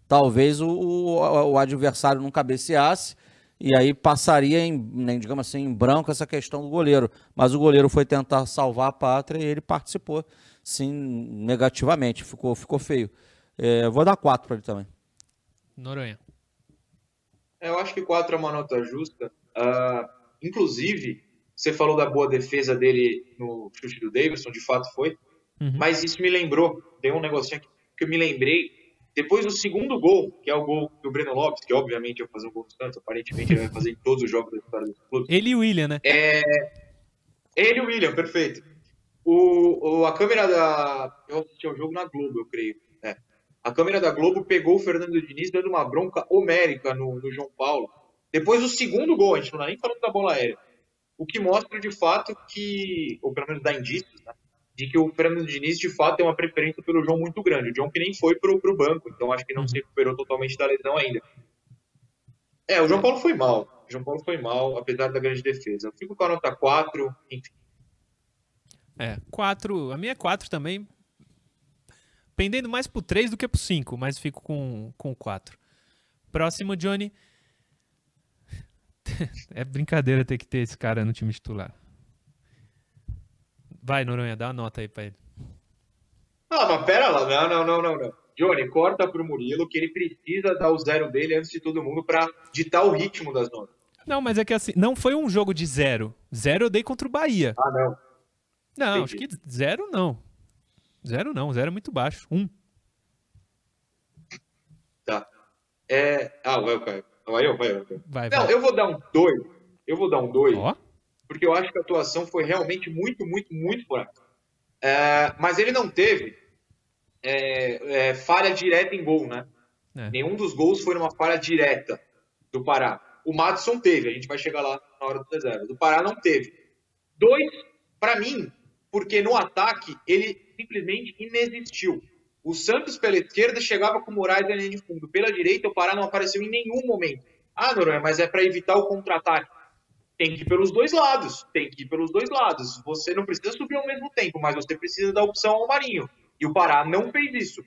talvez o, o, o adversário não cabeceasse e aí passaria em, né, digamos assim, em branco essa questão do goleiro. Mas o goleiro foi tentar salvar a pátria e ele participou, sim, negativamente. Ficou, ficou feio. É, vou dar quatro para ele também. Noronha. É, Eu acho que 4 é uma nota justa. Ah, inclusive, você falou da boa defesa dele no chute do Davidson, de fato foi. Uhum. Mas isso me lembrou, tem um negocinho aqui que eu me lembrei. Depois do segundo gol, que é o gol do Breno Lopes, que obviamente ia fazer um gol do Santos, aparentemente ele vai fazer em todos os jogos da história do clube. Ele e o William, né? Ele e o William, perfeito. O, o- a câmera da. Eu assisti ao jogo na Globo, eu creio. É. A câmera da Globo pegou o Fernando Diniz dando uma bronca homérica no, no João Paulo. Depois do segundo gol, a gente não está nem falando da bola aérea. O que mostra de fato que, ou pelo menos dá indícios, né, de que o Fernando Diniz de fato tem uma preferência pelo João muito grande. O João que nem foi pro, pro banco, então acho que não se recuperou totalmente da lesão ainda. É, o João Paulo foi mal. O João Paulo foi mal, apesar da grande defesa. Eu fico com a nota 4, enfim. É, 4. A minha é 4 também. Pendendo mais pro 3 do que pro 5, mas fico com, com 4. Próximo, Johnny. é brincadeira ter que ter esse cara no time titular. Vai, Noronha, dá uma nota aí pra ele. Ah, mas pera lá, não, não, não, não, não. Johnny, corta pro Murilo que ele precisa dar o zero dele antes de todo mundo pra ditar o ritmo das notas. Não, mas é que assim, não foi um jogo de zero. Zero eu dei contra o Bahia. Ah, não. Não, Entendi. acho que zero não. Zero não, zero é muito baixo. Um. Tá. É... Ah, vai. Vai eu, vai vai eu. Vai, Não, vai. eu vou dar um 2. Eu vou dar um 2, Ó, porque eu acho que a atuação foi realmente muito, muito, muito fraca. É, mas ele não teve é, é, falha direta em gol, né? É. Nenhum dos gols foi numa falha direta do Pará. O Madison teve, a gente vai chegar lá na hora do reserva. Do Pará não teve. Dois, pra mim, porque no ataque ele simplesmente inexistiu. O Santos pela esquerda chegava com o Moraes na linha de fundo. Pela direita, o Pará não apareceu em nenhum momento. Ah, Noronha, mas é para evitar o contra-ataque. Tem que ir pelos dois lados. Tem que ir pelos dois lados. Você não precisa subir ao mesmo tempo, mas você precisa dar opção ao Marinho. E o Pará não fez isso.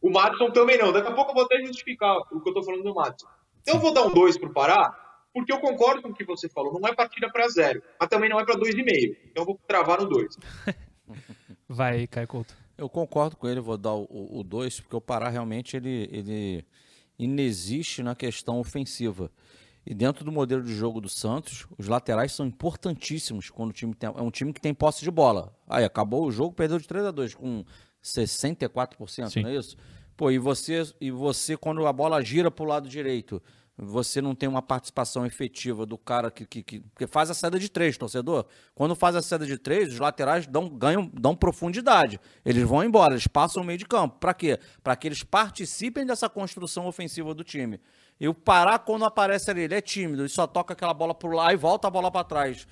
O Madison também não. Daqui a pouco eu vou até justificar o que eu tô falando do Madison. Então eu vou dar um 2 pro Pará, porque eu concordo com o que você falou. Não é partida para zero, mas também não é para 2,5. Então eu vou travar no 2. Vai, Caio Couto. Eu concordo com ele, vou dar o 2, porque o Pará realmente ele, ele inexiste na questão ofensiva. E dentro do modelo de jogo do Santos, os laterais são importantíssimos quando o time tem, é um time que tem posse de bola. Aí acabou o jogo, perdeu de 3 a 2 com 64%, Sim. não é isso? Pô, e você, e você quando a bola gira para o lado direito, você não tem uma participação efetiva do cara que, que, que, faz a saída de três, torcedor. Quando faz a saída de três, os laterais dão, ganham, dão profundidade. Eles vão embora, eles passam o meio de campo. Para quê? Para que eles participem dessa construção ofensiva do time. E o Pará, quando aparece ali, ele é tímido, ele só toca aquela bola por lá e volta a bola para trás.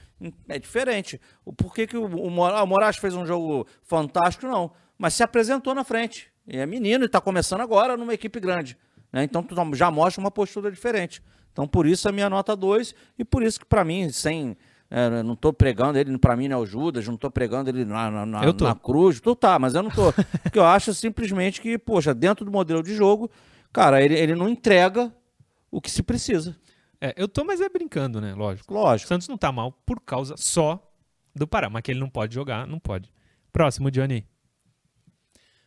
É diferente. Por que, que o, o, o Moraes fez um jogo fantástico? Não. Mas se apresentou na frente. E é menino e está começando agora numa equipe grande. Né? Então já mostra uma postura diferente. Então por isso a minha nota 2 e por isso que para mim, sem. É, não estou pregando ele, para mim não é o Judas, não estou pregando ele na, na, na, na, cruz, tu tá, mas eu não estou. porque eu acho simplesmente que, poxa, dentro do modelo de jogo, cara, ele, ele não entrega o que se precisa. É, eu tô, mas é brincando, né? Lógico. Lógico. O Santos não tá mal por causa só do Pará, mas que ele não pode jogar, não pode. Próximo, Johnny.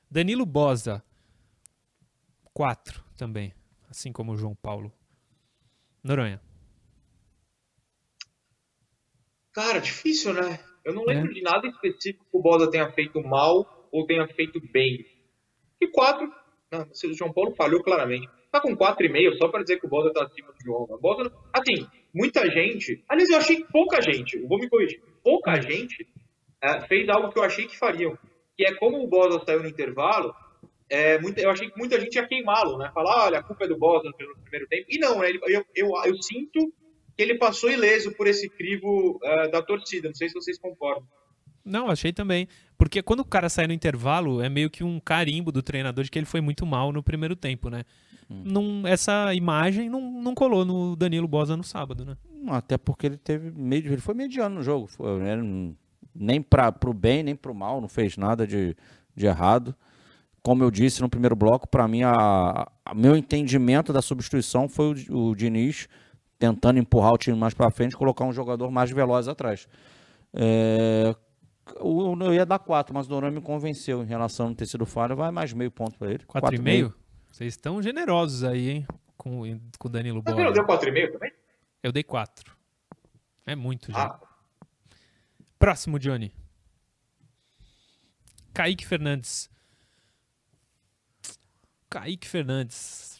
Danilo Bosa. 4 também, assim como o João Paulo. Noronha. Cara, difícil, né? Eu não lembro é. de nada específico que o Bosa tenha feito mal ou tenha feito bem. E 4, não, o João Paulo falhou claramente. Tá com 4,5 só para dizer que o Bosa tá acima do João. O Bosa, assim, muita gente. Aliás, eu achei que pouca gente, vou me corrigir, pouca gente é, fez algo que eu achei que fariam. Que é como o Bosa saiu no intervalo, é, muita, eu achei que muita gente ia queimá-lo, né? Falar, olha, a culpa é do Bosa no primeiro tempo. E não, né? Ele, eu, eu, eu, sinto que ele passou ileso por esse crivo uh, da torcida. Não sei se vocês concordam. Não, achei também. Porque quando o cara sai no intervalo, é meio que um carimbo do treinador de que ele foi muito mal no primeiro tempo, né? Hum. Não, essa imagem não, não colou no Danilo Bosa no sábado, né? Até porque ele teve meio, ele foi mediano no jogo. Foi, né? nem para o bem, nem para o mal, não fez nada de, de errado como eu disse no primeiro bloco, para mim, a, a, meu entendimento da substituição foi o, o Diniz tentando empurrar o time mais para frente colocar um jogador mais veloz atrás. É, eu ia dar 4, mas o Doran me convenceu em relação a não ter sido falha. Vai mais meio ponto para ele. 4,5? Vocês estão generosos aí, hein? Com, com o Danilo Bola. Você não deu 4,5 também? Eu dei 4. É muito já. Ah. Próximo, Johnny. Kaique Fernandes. Kaique Fernandes.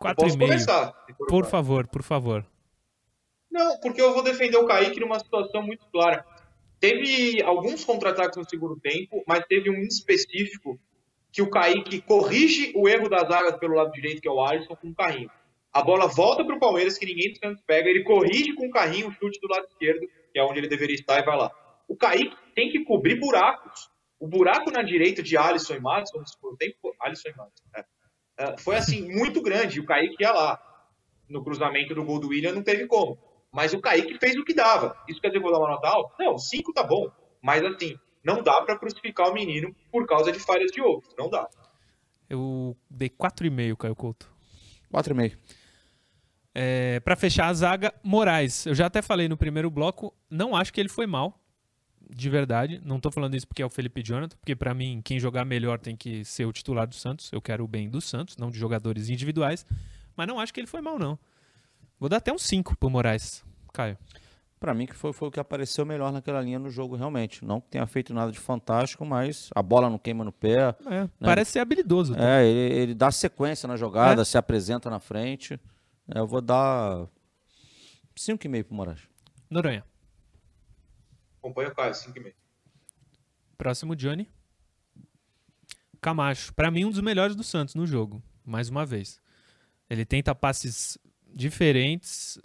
4,5. Por favor, por favor. Não, porque eu vou defender o Kaique numa situação muito clara. Teve alguns contra-ataques no segundo tempo, mas teve um específico que o Kaique corrige o erro das zaga pelo lado direito, que é o Alisson, com um carrinho. A bola volta para o Palmeiras, que ninguém do Santos pega, ele corrige com o carrinho o chute do lado esquerdo, que é onde ele deveria estar, e vai lá. O Kaique tem que cobrir buracos. O buraco na direita de Alisson e Madison segundo tempo, Alisson e Madison, é, é, foi assim, muito grande. O Kaique ia lá. No cruzamento do gol do William não teve como. Mas o Kaique fez o que dava. Isso quer dizer, vou dar uma nota alta? Não, 5 tá bom. Mas assim, não dá para crucificar o menino por causa de falhas de outros. Não dá. Eu dei 4,5, Caio Couto. 4,5. É, para fechar a zaga, Moraes. Eu já até falei no primeiro bloco, não acho que ele foi mal de verdade. Não tô falando isso porque é o Felipe Jonathan, porque para mim quem jogar melhor tem que ser o titular do Santos. Eu quero o bem do Santos, não de jogadores individuais. Mas não acho que ele foi mal, não. Vou dar até um 5 pro Moraes. Caio. Para mim que foi, foi o que apareceu melhor naquela linha no jogo, realmente. Não que tenha feito nada de fantástico, mas a bola não queima no pé. É, né? Parece ser habilidoso. Tá? É, ele, ele, dá sequência na jogada, é. se apresenta na frente. É, eu vou dar 5,5 pro Moraes. Noronha. Acompanha o Caio, 5,5. Próximo, Johnny. Camacho. Para mim, um dos melhores do Santos no jogo. Mais uma vez. Ele tenta passes diferentes.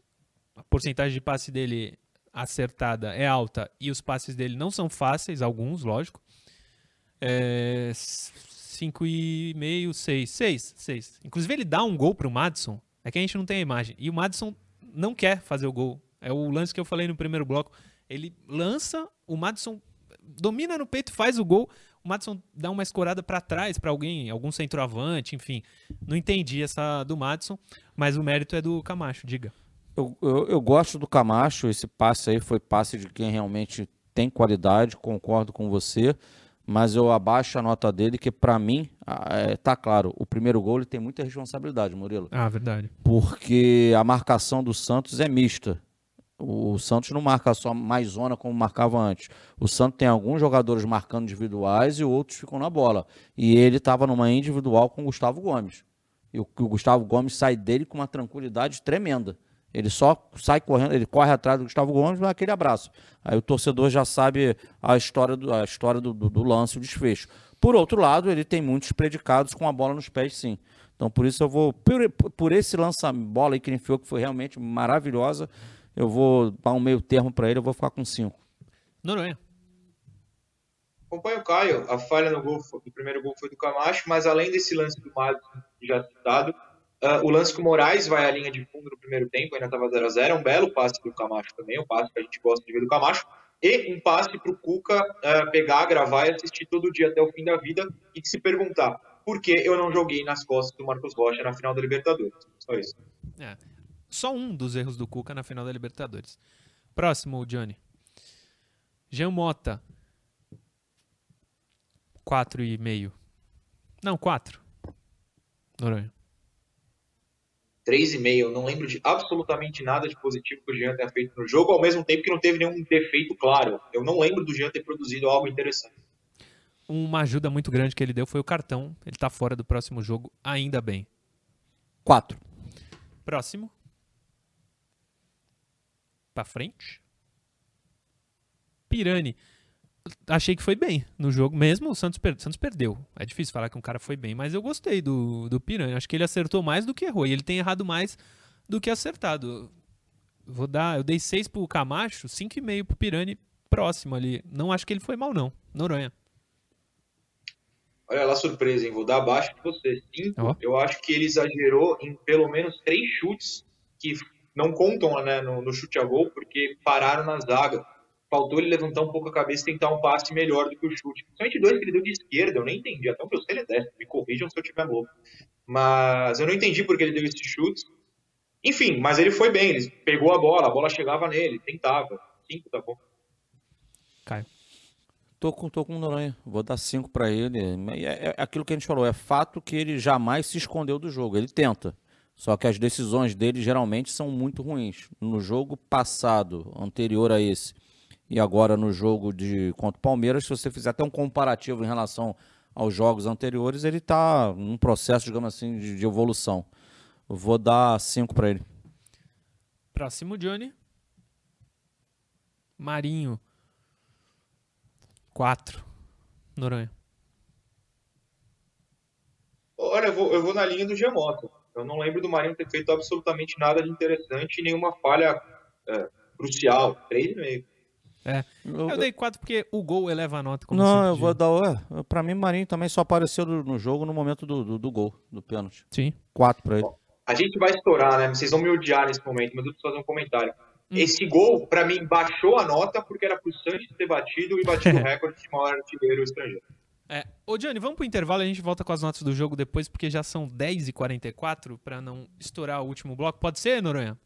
A porcentagem de passe dele acertada é alta e os passes dele não são fáceis, alguns, lógico. É, 5,5, 6. 6, 6. Inclusive, ele dá um gol pro Madison. É que a gente não tem a imagem. E o Madison não quer fazer o gol. É o lance que eu falei no primeiro bloco. Ele lança, o Madison domina no peito, faz o gol. O Madison dá uma escorada para trás para alguém, algum centroavante, enfim. Não entendi essa do Madison, mas o mérito é do Camacho, diga. Eu, eu, eu, gosto do Camacho, esse passe aí foi passe de quem realmente tem qualidade, concordo com você, mas eu abaixo a nota dele, que para mim, é, tá claro, o primeiro gol ele tem muita responsabilidade, Murilo. Ah, verdade. Porque a marcação do Santos é mista. O Santos não marca só mais zona como marcava antes. O Santos tem alguns jogadores marcando individuais e outros ficam na bola. E ele estava numa individual com o Gustavo Gomes. E o, o Gustavo Gomes sai dele com uma tranquilidade tremenda. Ele só sai correndo, ele corre atrás do Gustavo Gomes, dá aquele abraço. Aí o torcedor já sabe a história do, a história do, do, do lance, o desfecho. Por outro lado, ele tem muitos predicados com a bola nos pés, sim. Então, por isso eu vou, por, por esse lança-bola aí que ele enfiou, que foi realmente maravilhosa, eu vou dar um meio termo para ele, eu vou ficar com 5. Noronha. Acompanho o Caio, a falha no gol, do primeiro gol foi do Camacho, mas além desse lance do Madison já citado, uh, o lance que o Moraes vai à linha de fundo no primeiro tempo, ainda estava 0x0, é um belo passe do Camacho também, um passe que a gente gosta de ver do Camacho, e um passe para o Cuca uh, pegar, gravar e assistir todo dia até o fim da vida e se perguntar por que eu não joguei nas costas do Marcos Rocha na final da Libertadores. Só isso. É só um dos erros do Cuca na final da Libertadores. Próximo, Johnny. Jean Mota. 4,5. Não, 4. Noronha. 3,5. Não lembro de absolutamente nada de positivo que o Jean tenha feito no jogo, ao mesmo tempo que não teve nenhum defeito claro. Eu não lembro do Jean ter produzido algo interessante. Uma ajuda muito grande que ele deu foi o cartão. Ele está fora do próximo jogo, ainda bem. 4. Próximo para frente. Pirani. Achei que foi bem no jogo, mesmo o Santos, per Santos perdeu. É difícil falar que um cara foi bem, mas eu gostei do, do Pirani. Acho que ele acertou mais do que errou. E ele tem errado mais do que acertado. Vou dar, eu dei 6 pro Camacho, 5,5 pro Pirani próximo ali. Não acho que ele foi mal, não. Noronha. Olha lá, surpresa, hein? Vou dar abaixo de você. 5. Oh. Eu acho que ele exagerou em pelo menos três chutes que não contam né, no, no, chute a gol, porque pararam na zaga. Faltou ele levantar um pouco a cabeça e tentar um passe melhor do que o chute. Principalmente dois que ele deu de esquerda, eu nem entendi. Até o meu ele é me corrijam se eu tiver louco. Mas eu não entendi porque ele deu esse chute. Enfim, mas ele foi bem, ele pegou a bola, a bola chegava nele, tentava. Cinco tá bom. Caio. Tô com, tô com o Noronha, vou dar cinco para ele. É, é, aquilo que a gente falou, é fato que ele jamais se escondeu do jogo, ele tenta. Só que as decisões dele geralmente são muito ruins. No jogo passado, anterior a esse, e agora no jogo de contra o Palmeiras, se você fizer até um comparativo em relação aos jogos anteriores, ele está num processo, digamos assim, de, de evolução. Eu vou dar 5 para ele. Próximo, Johnny. Marinho. 4. Noronha. Olha, eu vou, eu vou na linha do Gemoto. Eu não lembro do Marinho ter feito absolutamente nada de interessante e nenhuma falha é, crucial. 3,5. É. Eu, eu dei 4 porque o gol eleva a nota. não, eu vou dar. É, pra mim, Marinho também só apareceu no jogo no momento do, do, do gol, do pênalti. Sim. 4 pra ele. A gente vai estourar, né? Vocês vão me odiar nesse momento, mas eu preciso fazer um comentário. Hum. Esse gol, pra mim, baixou a nota porque era pro Santos ter batido e batido o recorde de maior artilheiro estrangeiro. É. Ô, Johnny, vamos pro intervalo e a gente volta com as notas do jogo depois, porque já são 10h44 para não estourar o último bloco. Pode ser, Noronha?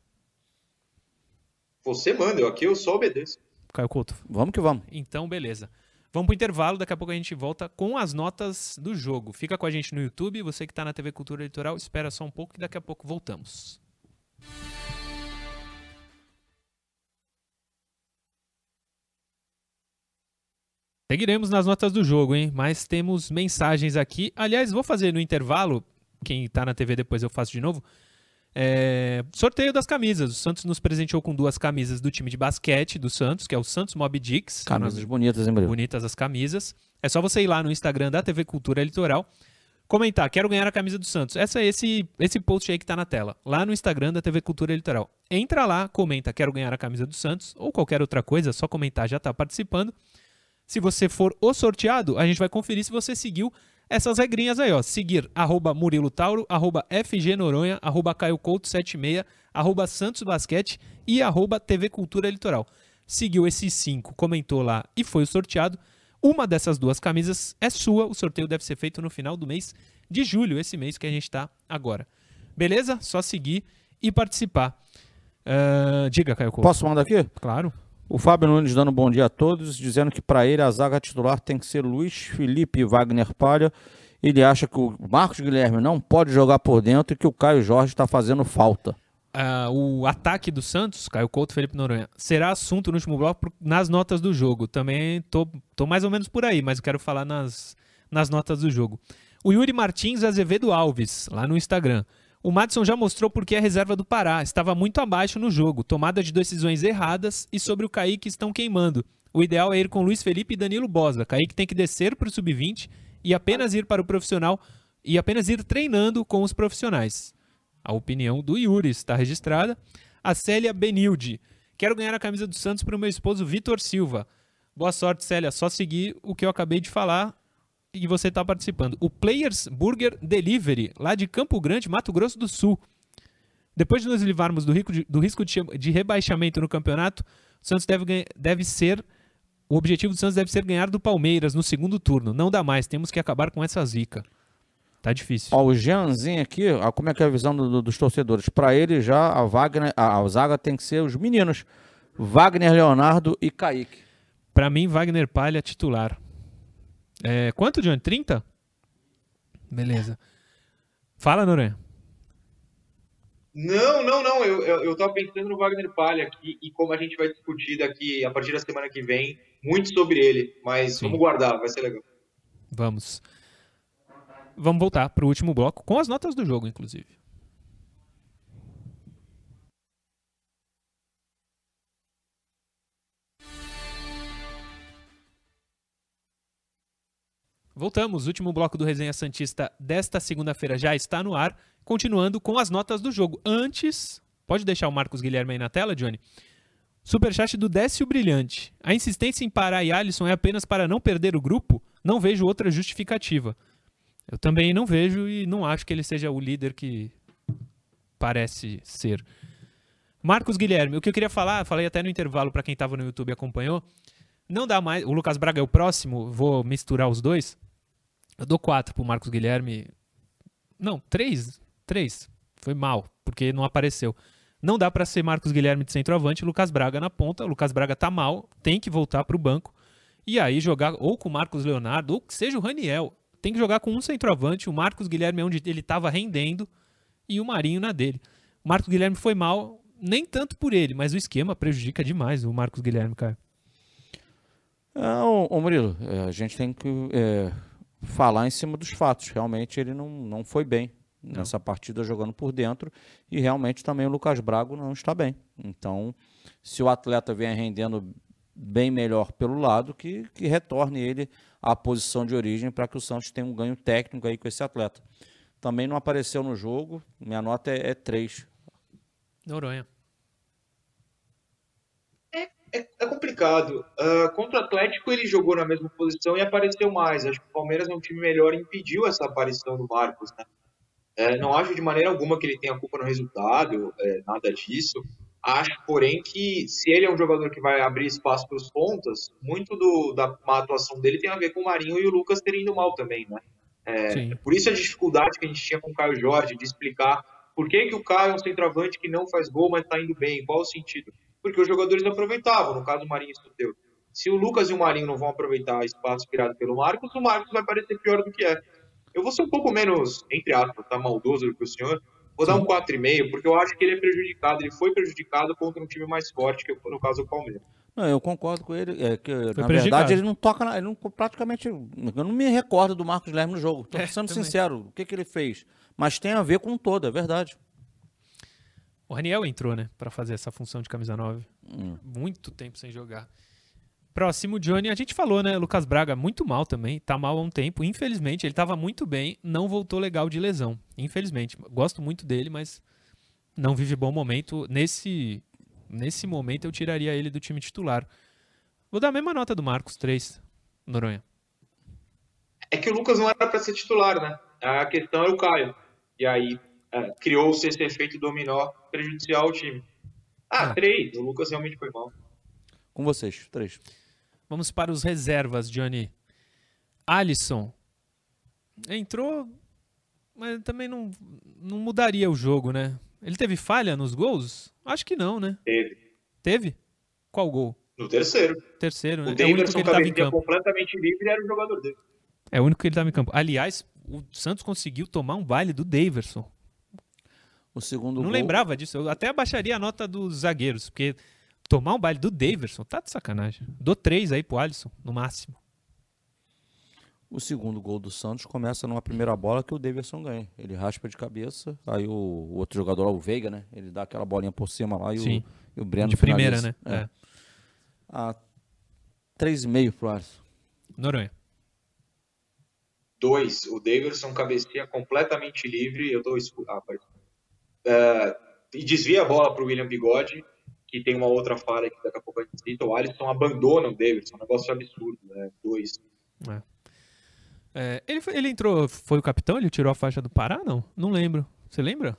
Você manda, eu aqui eu só obedeço. Caio Couto. Vamos que vamos. Então, beleza. Vamos pro intervalo, daqui a pouco a gente volta com as notas do jogo. Fica com a gente no YouTube, você que está na TV Cultura Litoral, espera só um pouco e daqui a pouco voltamos. Seguiremos nas notas do jogo, hein? Mas temos mensagens aqui. Aliás, vou fazer no intervalo. Quem está na TV depois eu faço de novo. É... Sorteio das camisas. O Santos nos presenteou com duas camisas do time de basquete do Santos, que é o Santos Mob Dix. Camisas bonitas, hein, Maria? Bonitas as camisas. É só você ir lá no Instagram da TV Cultura Litoral, comentar, quero ganhar a camisa do Santos. Essa é esse, esse post aí que está na tela. Lá no Instagram da TV Cultura Litoral. Entra lá, comenta, quero ganhar a camisa do Santos, ou qualquer outra coisa, só comentar, já está participando. Se você for o sorteado, a gente vai conferir se você seguiu essas regrinhas aí, ó. Seguir arroba Murilo Tauro, arroba FG Noronha, arroba Caio Couto 76, arroba Santos Basquete e arroba TV Cultura Litoral. Seguiu esses cinco, comentou lá e foi o sorteado. Uma dessas duas camisas é sua. O sorteio deve ser feito no final do mês de julho, esse mês que a gente está agora. Beleza? Só seguir e participar. Uh, diga, Caio Couto. Posso mandar aqui? Claro. O Fábio Nunes dando bom dia a todos, dizendo que para ele a zaga titular tem que ser Luiz Felipe Wagner Palha. Ele acha que o Marcos Guilherme não pode jogar por dentro e que o Caio Jorge está fazendo falta. Uh, o ataque do Santos, Caio Couto, Felipe Noronha, será assunto no último bloco nas notas do jogo. Também tô, tô mais ou menos por aí, mas quero falar nas, nas notas do jogo. O Yuri Martins Azevedo Alves, lá no Instagram. O Madison já mostrou porque é reserva do Pará, estava muito abaixo no jogo, tomada de decisões erradas e sobre o Kaique estão queimando. O ideal é ir com Luiz Felipe e Danilo Bosa. Kaique tem que descer para o sub-20 e apenas ir para o profissional e apenas ir treinando com os profissionais. A opinião do Yuri está registrada. A Célia Benilde. Quero ganhar a camisa do Santos para o meu esposo Vitor Silva. Boa sorte, Célia. Só seguir o que eu acabei de falar e você está participando. O Players Burger Delivery, lá de Campo Grande, Mato Grosso do Sul. Depois de nos livrarmos do, rico de, do risco de, de, rebaixamento no campeonato, o Santos deve, deve ser. O objetivo do Santos deve ser ganhar do Palmeiras no segundo turno. Não dá mais, temos que acabar com essa zica. Tá difícil. Ó, o Jeanzinho aqui, ó, como é que é a visão do, do, dos torcedores? Para ele já a Wagner, a, a zaga tem que ser os meninos. Wagner, Leonardo e Kaique. Para mim, Wagner Palha titular. É, quanto, Johnny? 30? Beleza. Fala, Noronha. Não, não, não. Eu, eu, eu tava pensando no Wagner Palha aqui e como a gente vai discutir daqui a partir da semana que vem muito sobre ele. Mas Sim. vamos guardar, vai ser legal. Vamos. Vamos voltar para o último bloco com as notas do jogo, inclusive. Voltamos, o último bloco do Resenha Santista desta segunda-feira já está no ar, continuando com as notas do jogo. Antes, pode deixar o Marcos Guilherme aí na tela, Johnny? Superchat do Décio Brilhante. A insistência em parar e Alisson é apenas para não perder o grupo? Não vejo outra justificativa. Eu também não vejo e não acho que ele seja o líder que parece ser. Marcos Guilherme, o que eu queria falar, falei até no intervalo para quem estava no YouTube e acompanhou. Não dá mais. O Lucas Braga é o próximo, vou misturar os dois. Eu dou quatro pro Marcos Guilherme. Não, três. Três. Foi mal, porque não apareceu. Não dá para ser Marcos Guilherme de centroavante, Lucas Braga na ponta. Lucas Braga tá mal, tem que voltar pro banco. E aí jogar ou com o Marcos Leonardo, ou que seja o Raniel. Tem que jogar com um centroavante. O Marcos Guilherme é onde ele estava rendendo e o Marinho na dele. O Marcos Guilherme foi mal, nem tanto por ele, mas o esquema prejudica demais o Marcos Guilherme, cara. Ah, ô, ô Murilo, é, a gente tem que é, falar em cima dos fatos. Realmente ele não, não foi bem não. nessa partida jogando por dentro e realmente também o Lucas Braga não está bem. Então, se o atleta vem rendendo bem melhor pelo lado, que, que retorne ele à posição de origem para que o Santos tenha um ganho técnico aí com esse atleta. Também não apareceu no jogo, minha nota é, é 3. Noronha. É, é complicado. Uh, contra o Atlético ele jogou na mesma posição e apareceu mais. Acho que o Palmeiras é um time melhor e impediu essa aparição do Marcos. Né? É, não acho de maneira alguma que ele tenha culpa no resultado, é, nada disso. Acho, porém, que se ele é um jogador que vai abrir espaço para os pontas, muito do, da atuação dele tem a ver com o Marinho e o Lucas terem ido mal também, né? É, por isso a dificuldade que a gente tinha com o Caio Jorge de explicar por que, que o Caio é um centroavante que não faz gol, mas está indo bem, qual o sentido? Porque os jogadores não aproveitavam, no caso o Marinho e o Se o Lucas e o Marinho não vão aproveitar espaço criado pelo Marcos, o Marcos vai parecer pior do que é. Eu vou ser um pouco menos, entre aspas, tá maldoso do que o senhor. Vou Sim. dar um 4,5, porque eu acho que ele é prejudicado, ele foi prejudicado contra um time mais forte, que no caso o Palmeiras. Não, eu concordo com ele. É, que, na verdade, ele não toca. Ele não, praticamente. Eu não me recordo do Marcos Guilherme no jogo. Estou é, sendo também. sincero. O que, que ele fez? Mas tem a ver com todo, é verdade. O Raniel entrou, né, para fazer essa função de camisa 9. Hum. Muito tempo sem jogar. Próximo, Johnny, a gente falou, né? Lucas Braga muito mal também, tá mal há um tempo. Infelizmente, ele tava muito bem, não voltou legal de lesão. Infelizmente. Gosto muito dele, mas não vive bom momento. Nesse, nesse momento, eu tiraria ele do time titular. Vou dar a mesma nota do Marcos, 3, Noronha. É que o Lucas não era para ser titular, né? A questão é o Caio. E aí, criou-se esse efeito dominó prejudicial ao time. Ah, é. três. O Lucas realmente foi mal. Com vocês, três. Vamos para os reservas, Johnny. Alisson. Entrou, mas também não, não mudaria o jogo, né? Ele teve falha nos gols? Acho que não, né? Teve. Teve? Qual gol? No terceiro. Terceiro, né? O é o único que Davidson ele tava em cabeceia campo. completamente livre era o jogador dele. É o único que ele tava em campo. Aliás, o Santos conseguiu tomar um baile do Daverson. O segundo Não gol, lembrava disso. Eu até abaixaria a nota dos zagueiros, porque tomar um baile do Daverson tá de sacanagem. Dou três aí pro Alisson, no máximo. O segundo gol do Santos começa numa primeira bola que o Davidson ganha. Ele raspa de cabeça, aí o, o outro jogador, lá, o Veiga, né? Ele dá aquela bolinha por cima lá e, Sim. o, e o Breno de primeira, finaliza. né? É. É. A 3,5 pro Alisson. Noronha. Dois, o Davidson cabeceia completamente livre. Eu dou ah. É, e desvia a bola para o William Bigode, que tem uma outra falha que daqui a pouco a gente cita. O Alisson abandona o Davidson, um negócio absurdo, né? Dois. É, ele, foi- ele entrou, foi o capitão? Ele tirou a faixa do Pará? Não, não lembro. Você lembra?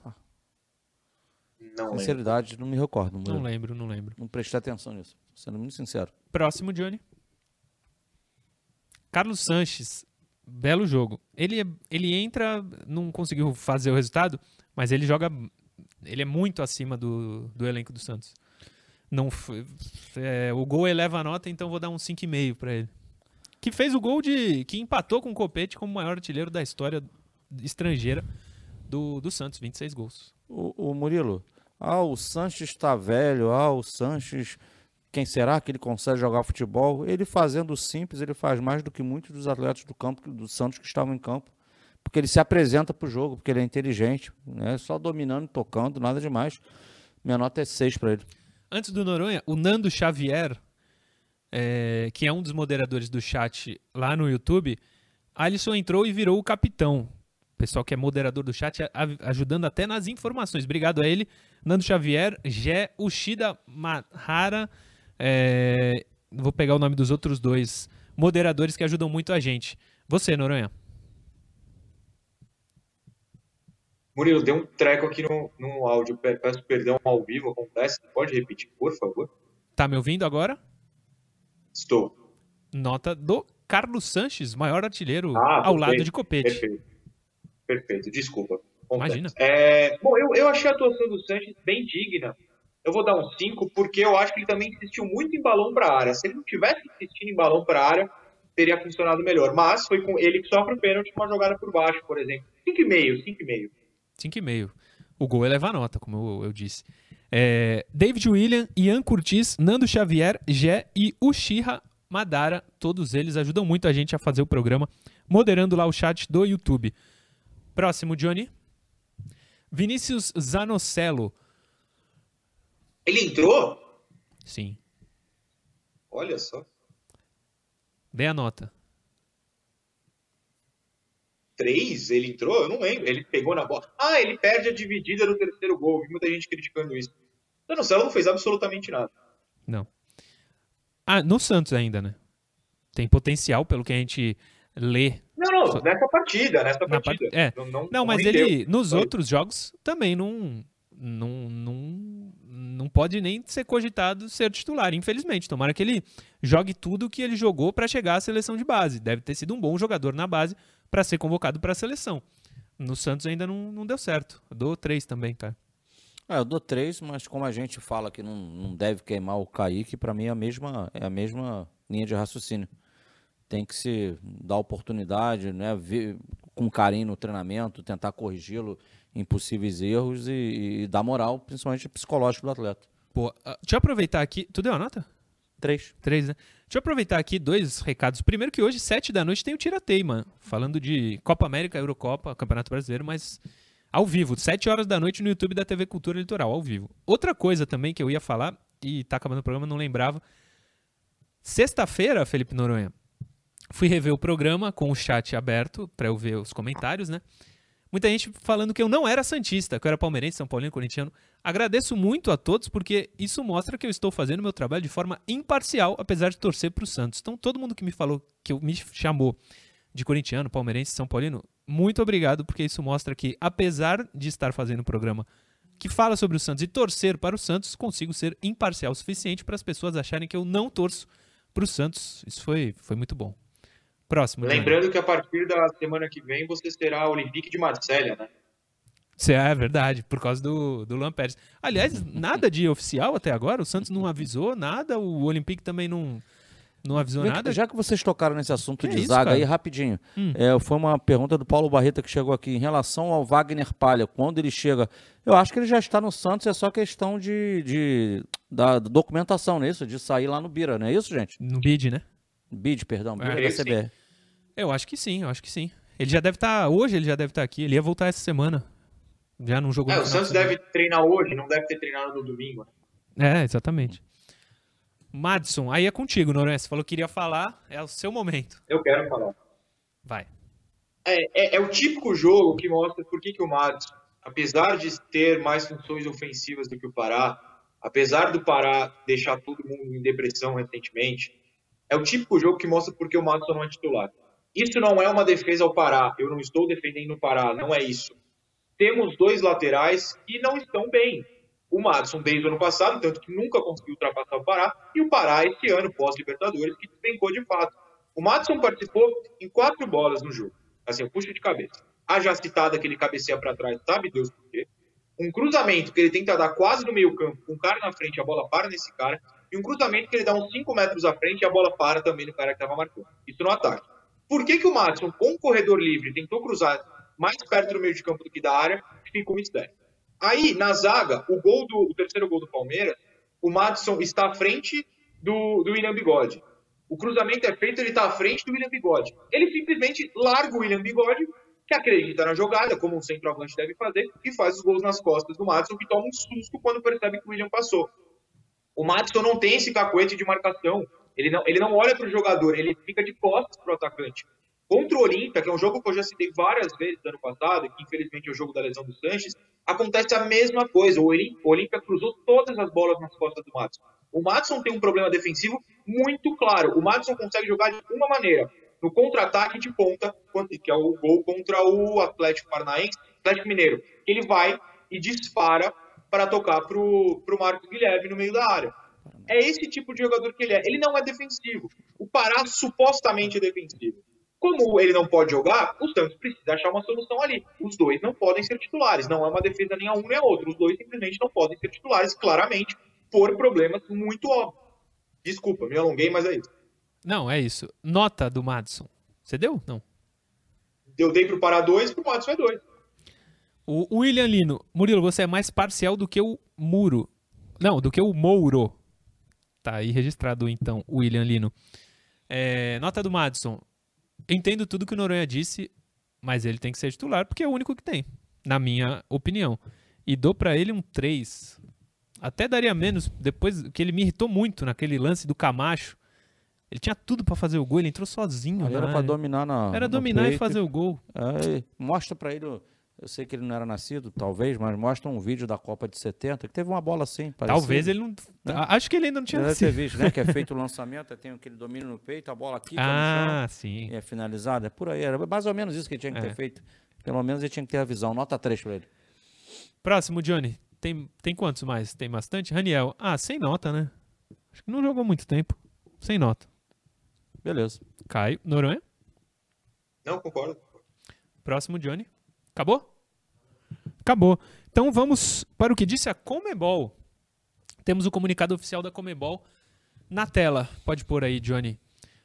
Não lembro. Sinceridade, não me recordo. Não, Não lembro. lembro, não lembro. não prestei atenção nisso, sendo muito sincero. Próximo, Johnny. Carlos Sanches. Belo jogo. Ele, é- ele entra, não conseguiu fazer o resultado, mas ele joga. Ele é muito acima do, do elenco do Santos. Não, foi- é, o gol eleva a nota, então vou dar um 5,5 pra ele. Que fez o gol de. que empatou com o Copete como o maior artilheiro da história estrangeira do, do Santos, 26 gols. O, o Murilo, ah, o Sanches está velho, ah, o Sanches, quem será que ele consegue jogar futebol? Ele fazendo o simples, ele faz mais do que muitos dos atletas do campo, do Santos que estavam em campo. Porque ele se apresenta para o jogo, porque ele é inteligente, né? só dominando, tocando, nada demais. Minha nota é 6 para ele. Antes do Noronha, o Nando Xavier, é, que é um dos moderadores do chat lá no YouTube, Alisson entrou e virou o capitão. O pessoal que é moderador do chat ajudando até nas informações. Obrigado a ele. Nando Xavier, Gé Ushida Mahara. É, vou pegar o nome dos outros dois moderadores que ajudam muito a gente. Você, Noronha. Murilo, deu um treco aqui no, no áudio. Pe- Peço perdão ao vivo, acontece. Pode repetir, por favor? Tá me ouvindo agora? Estou. Nota do Carlos Sanches, maior artilheiro Ah, ao lado perfeito, de Copete. Perfeito. Perfeito, desculpa. Imagina. É, bom, eu, eu achei a atuação do Sanches bem digna. Eu vou dar um 5, porque eu acho que ele também insistiu muito em balão para a área. Se ele não tivesse insistido em balão para a área, teria funcionado melhor. Mas foi com ele que sofre o pênalti uma jogada por baixo, por exemplo. 5,5, 5,5. 5,5. O gol eleva a nota, como eu, eu disse. É, David William, Ian Curtis, Nando Xavier, Gé e Uchiha Madara. Todos eles ajudam muito a gente a fazer o programa, moderando lá o chat do YouTube. Próximo, Johnny. Vinícius Zanocello. Ele entrou? Sim. Olha só. Dê a nota. 3? Ele entrou? Eu não lembro. Ele pegou na bola. Ah, ele perde a dividida no terceiro gol. Vi muita gente criticando isso. Não, não, Celo não fez absolutamente nada. Não. Ah, no Santos ainda, né? Tem potencial, pelo que a gente lê Não, não, Só- nessa partida, nessa Na partida. part- é. Não, não, Não, mas ele, nos Foi. outros jogos, também não, não, não, não pode nem ser cogitado ser titular, infelizmente. Tomara que ele jogue tudo que ele jogou para chegar à seleção de base. Deve ter sido um bom jogador na base para ser convocado para a seleção. No Santos ainda não, não deu certo. Eu dou três também, cara. É, eu dou 3, mas como a gente fala que não, não deve queimar o Kaique, para mim é a, mesma, é a mesma linha de raciocínio. Tem que se dar oportunidade, né? Ver com carinho no treinamento, tentar corrigi-lo em possíveis erros e, e dar moral, principalmente psicológico do atleta. Pô, ah, deixa eu aproveitar aqui. Tu deu a nota? 3. Três, né? Deixa eu aproveitar aqui dois recados. Primeiro que hoje, sete da noite, tem o Tiratei, mano. Falando de Copa América, Eurocopa, Campeonato Brasileiro, mas ao vivo. Sete horas da noite no YouTube da TV Cultura Litoral, ao vivo. Outra coisa também que eu ia falar, e tá acabando o programa, não lembrava. Sexta-feira, Felipe Noronha, fui rever o programa com o chat aberto para eu ver os comentários, né? Muita gente falando que eu não era santista, que eu era palmeirense, São Paulino, corintiano. Agradeço muito a todos porque isso mostra que eu estou fazendo meu trabalho de forma imparcial, apesar de torcer para o Santos. Então, todo mundo que me falou, que me chamou de corintiano, palmeirense, São Paulino, muito obrigado, porque isso mostra que, apesar de estar fazendo um programa que fala sobre o Santos e torcer para o Santos, consigo ser imparcial o suficiente para as pessoas acharem que eu não torço para o Santos. Isso foi, foi muito bom. Próximo. Johnny. Lembrando que a partir da semana que vem você será Olympique de Marselha, né? Cê- É verdade, por causa do, do Luan Pérez. Aliás, nada de oficial até agora. O Santos não avisou nada, o Olympique também não, não avisou cá, nada. Já que vocês tocaram nesse assunto Que de isso, zaga cara? aí, rapidinho. Hum. É, foi uma pergunta do Paulo Barreta que chegou aqui. Em relação ao Wagner Palha, quando ele chega. Eu acho que ele já está no Santos, é só questão de, de- da documentação nisso, de sair lá no Bira, não é isso, gente? No bid, né? Bid, perdão, Bira É, da sim. CBR. Eu acho que sim, eu acho que sim. Ele já deve estar. hoje ele já deve estar aqui. Ele ia voltar essa semana. Já não jogou É, o Santos deve treinar hoje, não deve ter treinado no domingo. É, exatamente. Madison, aí é contigo, Noronha. Você falou que iria falar, é o seu momento. Eu quero falar. Vai. É, é, é o típico jogo que mostra por que, que o Madison, apesar de ter mais funções ofensivas do que o Pará, apesar do Pará deixar todo mundo em depressão recentemente, é o típico jogo que mostra por que o Madison não é titular. Isso não é uma defesa ao Pará. Eu não estou defendendo o Pará, não é isso. Temos dois laterais que não estão bem. O Madison desde o ano passado, tanto que nunca conseguiu ultrapassar o Pará, e o Pará esse ano, pós-Libertadores, que despencou de fato. O Madison participou em quatro bolas no jogo. Assim, eu puxo de cabeça. A já citada que ele cabeceia para trás, sabe Deus por quê? Um cruzamento que ele tenta dar quase no meio campo, com o cara na frente, a bola para nesse cara. E um cruzamento que ele dá uns 5 metros à frente e a bola para também no cara que estava marcando. Isso no ataque. Por que, que o Madison, com o corredor livre, tentou cruzar mais perto do meio de campo do que da área? Fica um mistério. Aí, na zaga, o gol do o terceiro gol do Palmeiras, o Madison está à frente do, do William Bigode. O cruzamento é feito, ele está à frente do William Bigode. Ele simplesmente larga o William Bigode, que acredita na jogada, como um centroavante deve fazer, e faz os gols nas costas do Madison, que toma um susto quando percebe que o William passou. O Madison não tem esse cacuete de marcação. Ele não, ele não olha para o jogador, ele fica de costas para o atacante. Contra o Olímpia, que é um jogo que eu já citei várias vezes no ano passado, que infelizmente é o jogo da lesão do Sanches, acontece a mesma coisa. O Olí- o Olímpia cruzou todas as bolas nas costas do Madison. O Madison tem um problema defensivo muito claro. O Madison consegue jogar de uma maneira, no contra-ataque de ponta, que é o gol contra o Atlético Paranaense, Atlético Mineiro. Ele vai e dispara para tocar para o Marcos Guilherme no meio da área. É esse tipo de jogador que ele é. Ele não é defensivo. O Pará supostamente é defensivo. Como ele não pode jogar, o Santos precisa achar uma solução ali. Os dois não podem ser titulares. Não é uma defesa nem a um nem a outro. Os dois simplesmente não podem ser titulares, claramente, por problemas muito óbvios. Desculpa, me alonguei, mas é isso. Não, é isso. Nota do Madison. Você deu? Não. Eu dei pro Pará dois, pro Madison é dois. O o William Lino. Murilo, você é mais parcial do que o Muro. Não, do que o Mouro. Tá aí registrado, então, o William Lino. É, nota do Madison. Entendo tudo que o Noronha disse, mas ele tem que ser titular porque é o único que tem, na minha opinião. E dou pra ele um 3. Até daria menos, depois que ele me irritou muito naquele lance do Camacho. Ele tinha tudo pra fazer o gol, ele entrou sozinho. Era pra área. dominar na. Era dominar e peito. fazer o gol. É, mostra pra ele. Eu sei que ele não era nascido, talvez, mas mostra um vídeo da Copa de 70 que teve uma bola assim. Talvez parecida. ele não. Acho que ele ainda não tinha Deve ter nascido. visto, né? Que é feito o lançamento, tem aquele domínio no peito, a bola quica no chão Ah, sim. e é finalizada. É por aí. Era mais ou menos isso que ele tinha que É. ter feito. Pelo menos ele tinha que ter a visão. Nota 3 pra ele. Próximo, Johnny. Tem, tem quantos mais? Tem bastante? Raniel. Ah, sem nota, né? Acho que não jogou muito tempo. Sem nota. Beleza. Caio. Noronha. Não, concordo. Próximo, Johnny. Acabou? Acabou. Então vamos para o que disse a Comebol. Temos o comunicado oficial da Comebol na tela. Pode pôr aí, Johnny.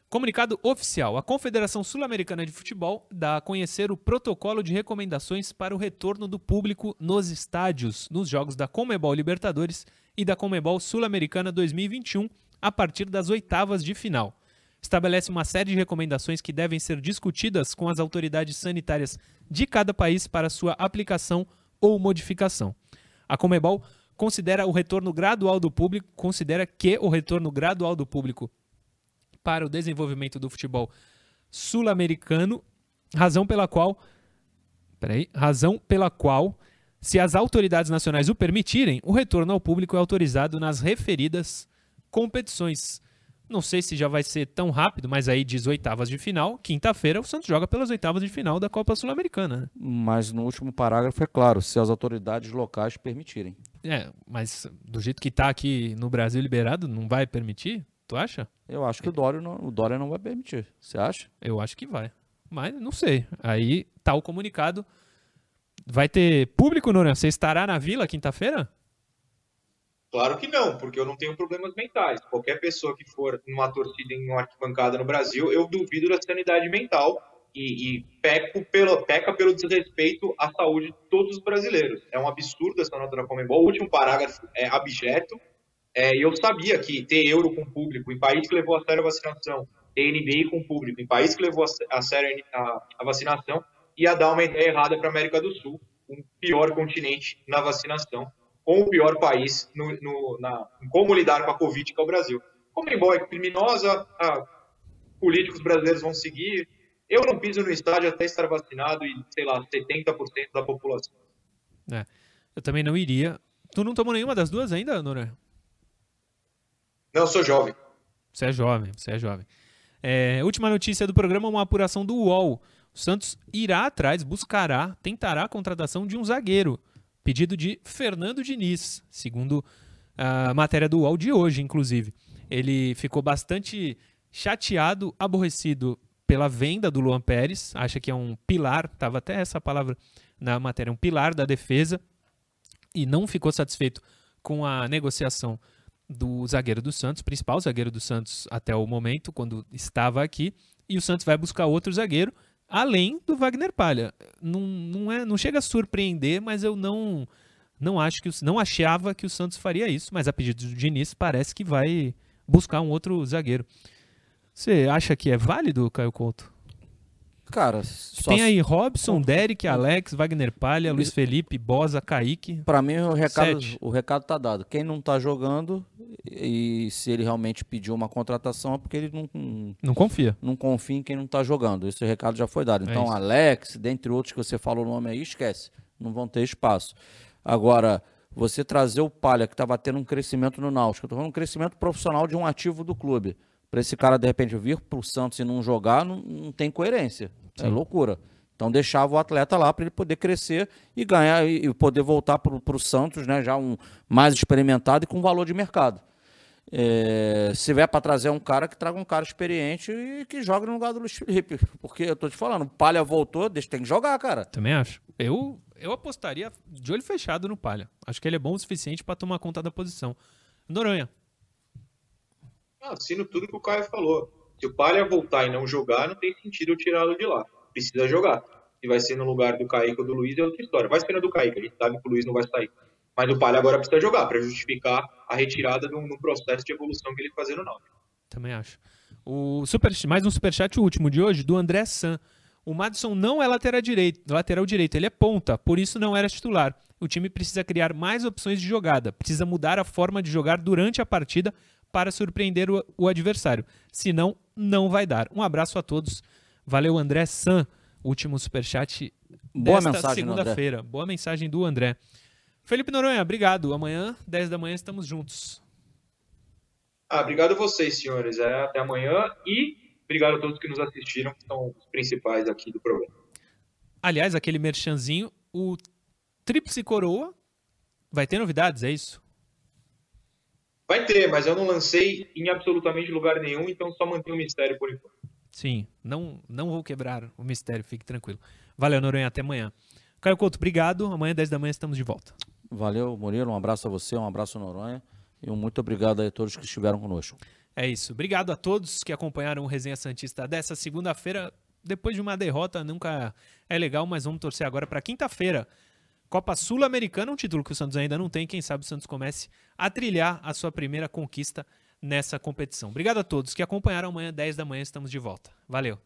Comunicado oficial. A Confederação Sul-Americana de Futebol dá a conhecer o protocolo de recomendações para o retorno do público nos estádios nos jogos da Comebol Libertadores e da Comebol Sul-Americana 2021 a partir das oitavas de final. Estabelece uma série de recomendações que devem ser discutidas com as autoridades sanitárias de cada país para sua aplicação ou modificação. A Comebol considera o retorno gradual do público, considera que o retorno gradual do público para o desenvolvimento do futebol sul-americano, razão pela qual, peraí, razão pela qual, se as autoridades nacionais o permitirem, o retorno ao público é autorizado nas referidas competições. Não sei se já vai ser tão rápido, mas aí diz oitavas de final. Quinta-feira o Santos joga pelas oitavas de final da Copa Sul-Americana. né? Mas no último parágrafo é claro, se as autoridades locais permitirem. É, mas do jeito que tá aqui no Brasil liberado, não vai permitir? Tu acha? Eu acho que o Dória não, o Dória não vai permitir. Você acha? Eu acho que vai. Mas não sei. Aí tá o comunicado Vai ter público, Noronha? Você estará na Vila quinta-feira? Claro que não, porque eu não tenho problemas mentais. Qualquer pessoa que for numa torcida em uma arquibancada no Brasil, eu duvido da sanidade mental e, e peco pelo, peca pelo desrespeito à saúde de todos os brasileiros. É um absurdo essa nota da Comembol. O último parágrafo é abjeto. É, eu sabia que ter euro com público em país que levou a sério a vacinação, ter NBA com público em país que levou a, a sério a, a vacinação, ia dar uma ideia errada para a América do Sul, um pior continente na vacinação, com o pior país no, no, na, em como lidar com a Covid, que é o Brasil. Comembol é criminosa, a, políticos brasileiros vão seguir, eu não piso no estádio até estar vacinado e, sei lá, 70% da população. É, eu também não iria. Tu não tomou nenhuma das duas ainda, Nora? Não, eu sou jovem. Você é jovem, você é jovem. É, última notícia do programa, uma apuração do UOL. O Santos irá atrás, buscará, tentará a contratação de um zagueiro. Pedido de Fernando Diniz, segundo a matéria do UOL de hoje, inclusive. Ele ficou bastante chateado, aborrecido pela venda do Luan Pérez, acha que é um pilar, estava até essa palavra na matéria, um pilar da defesa, e não ficou satisfeito com a negociação do zagueiro do Santos, principal zagueiro do Santos até o momento, quando estava aqui, e o Santos vai buscar outro zagueiro, além do Wagner Palha. Não, não, é, não chega a surpreender, mas eu não não acho que não achava que o Santos faria isso, mas a pedido do Diniz parece que vai buscar um outro zagueiro. Você acha que é válido, Caio Couto? Cara, tem aí Robson, Derek, Alex, Wagner Palha, Luiz Felipe, Bosa, Kaique. Para mim o recado, o recado tá dado. Quem não tá jogando e se ele realmente pediu uma contratação é porque ele não não confia. Não confia em quem não tá jogando. Esse recado já foi dado. É então, é Alex, dentre outros que você falou o nome aí, esquece. Não vão ter espaço. Agora, você trazer o Palha que estava tendo um crescimento no Náutico, eu tô falando um crescimento profissional de um ativo do clube para esse cara de repente vir para o Santos e não jogar, não, não tem coerência. É Sim. É loucura. Então deixava o atleta lá para ele poder crescer e ganhar e poder voltar para o Santos, né? Já um mais experimentado e com valor de mercado. É, se tiver para trazer um cara que traga um cara experiente e que jogue no lugar do Luiz Felipe. Porque eu tô te falando, o Palha voltou, deixa, tem que jogar, cara. Também acho. Eu, eu apostaria de olho fechado no Palha. Acho que ele é bom o suficiente para tomar conta da posição. Noronha, assino tudo que o Caio falou. Se o Palha voltar e não jogar, não tem sentido eu tirá-lo de lá. Precisa jogar. Se vai ser no lugar do Kaique ou do Luiz, é outra história. Vai ser no do Kaique, a gente sabe que o Luiz não vai sair. Mas o Palha agora precisa jogar para justificar a retirada no processo de evolução que ele fazendo no Náutico. Também acho. O super, mais um superchat último de hoje, do André San. O Madison não é lateral direito, lateral direito, ele é ponta, por isso não era titular. O time precisa criar mais opções de jogada, precisa mudar a forma de jogar durante a partida para surpreender o, o adversário. Senão, não vai dar. Um abraço a todos. Valeu, André San. Último superchat Boa desta segunda-feira. Boa mensagem do André. Felipe Noronha, obrigado. Amanhã, 10 da manhã, estamos juntos. Ah, obrigado a vocês, senhores. É, até amanhã e obrigado a todos que nos assistiram, que são os principais aqui do programa. Aliás, aquele merchanzinho, o Tríplice Coroa vai ter novidades, é isso? Vai ter, mas eu não lancei em absolutamente lugar nenhum, então só mantenho o mistério por enquanto. Sim, não, não vou quebrar o mistério, fique tranquilo. Valeu, Noronha, até amanhã. Caio Couto, obrigado. Amanhã, 10 da manhã, estamos de volta. Valeu, Murilo. Um abraço a você, um abraço, Noronha. E um muito obrigado a todos que estiveram conosco. É isso. Obrigado a todos que acompanharam o Resenha Santista dessa segunda-feira. Depois de uma derrota, nunca é legal, mas vamos torcer agora para quinta-feira. Copa Sul-Americana, um título que o Santos ainda não tem. Quem sabe o Santos comece a trilhar a sua primeira conquista nessa competição. Obrigado a todos que acompanharam. Amanhã, 10 da manhã, estamos de volta. Valeu!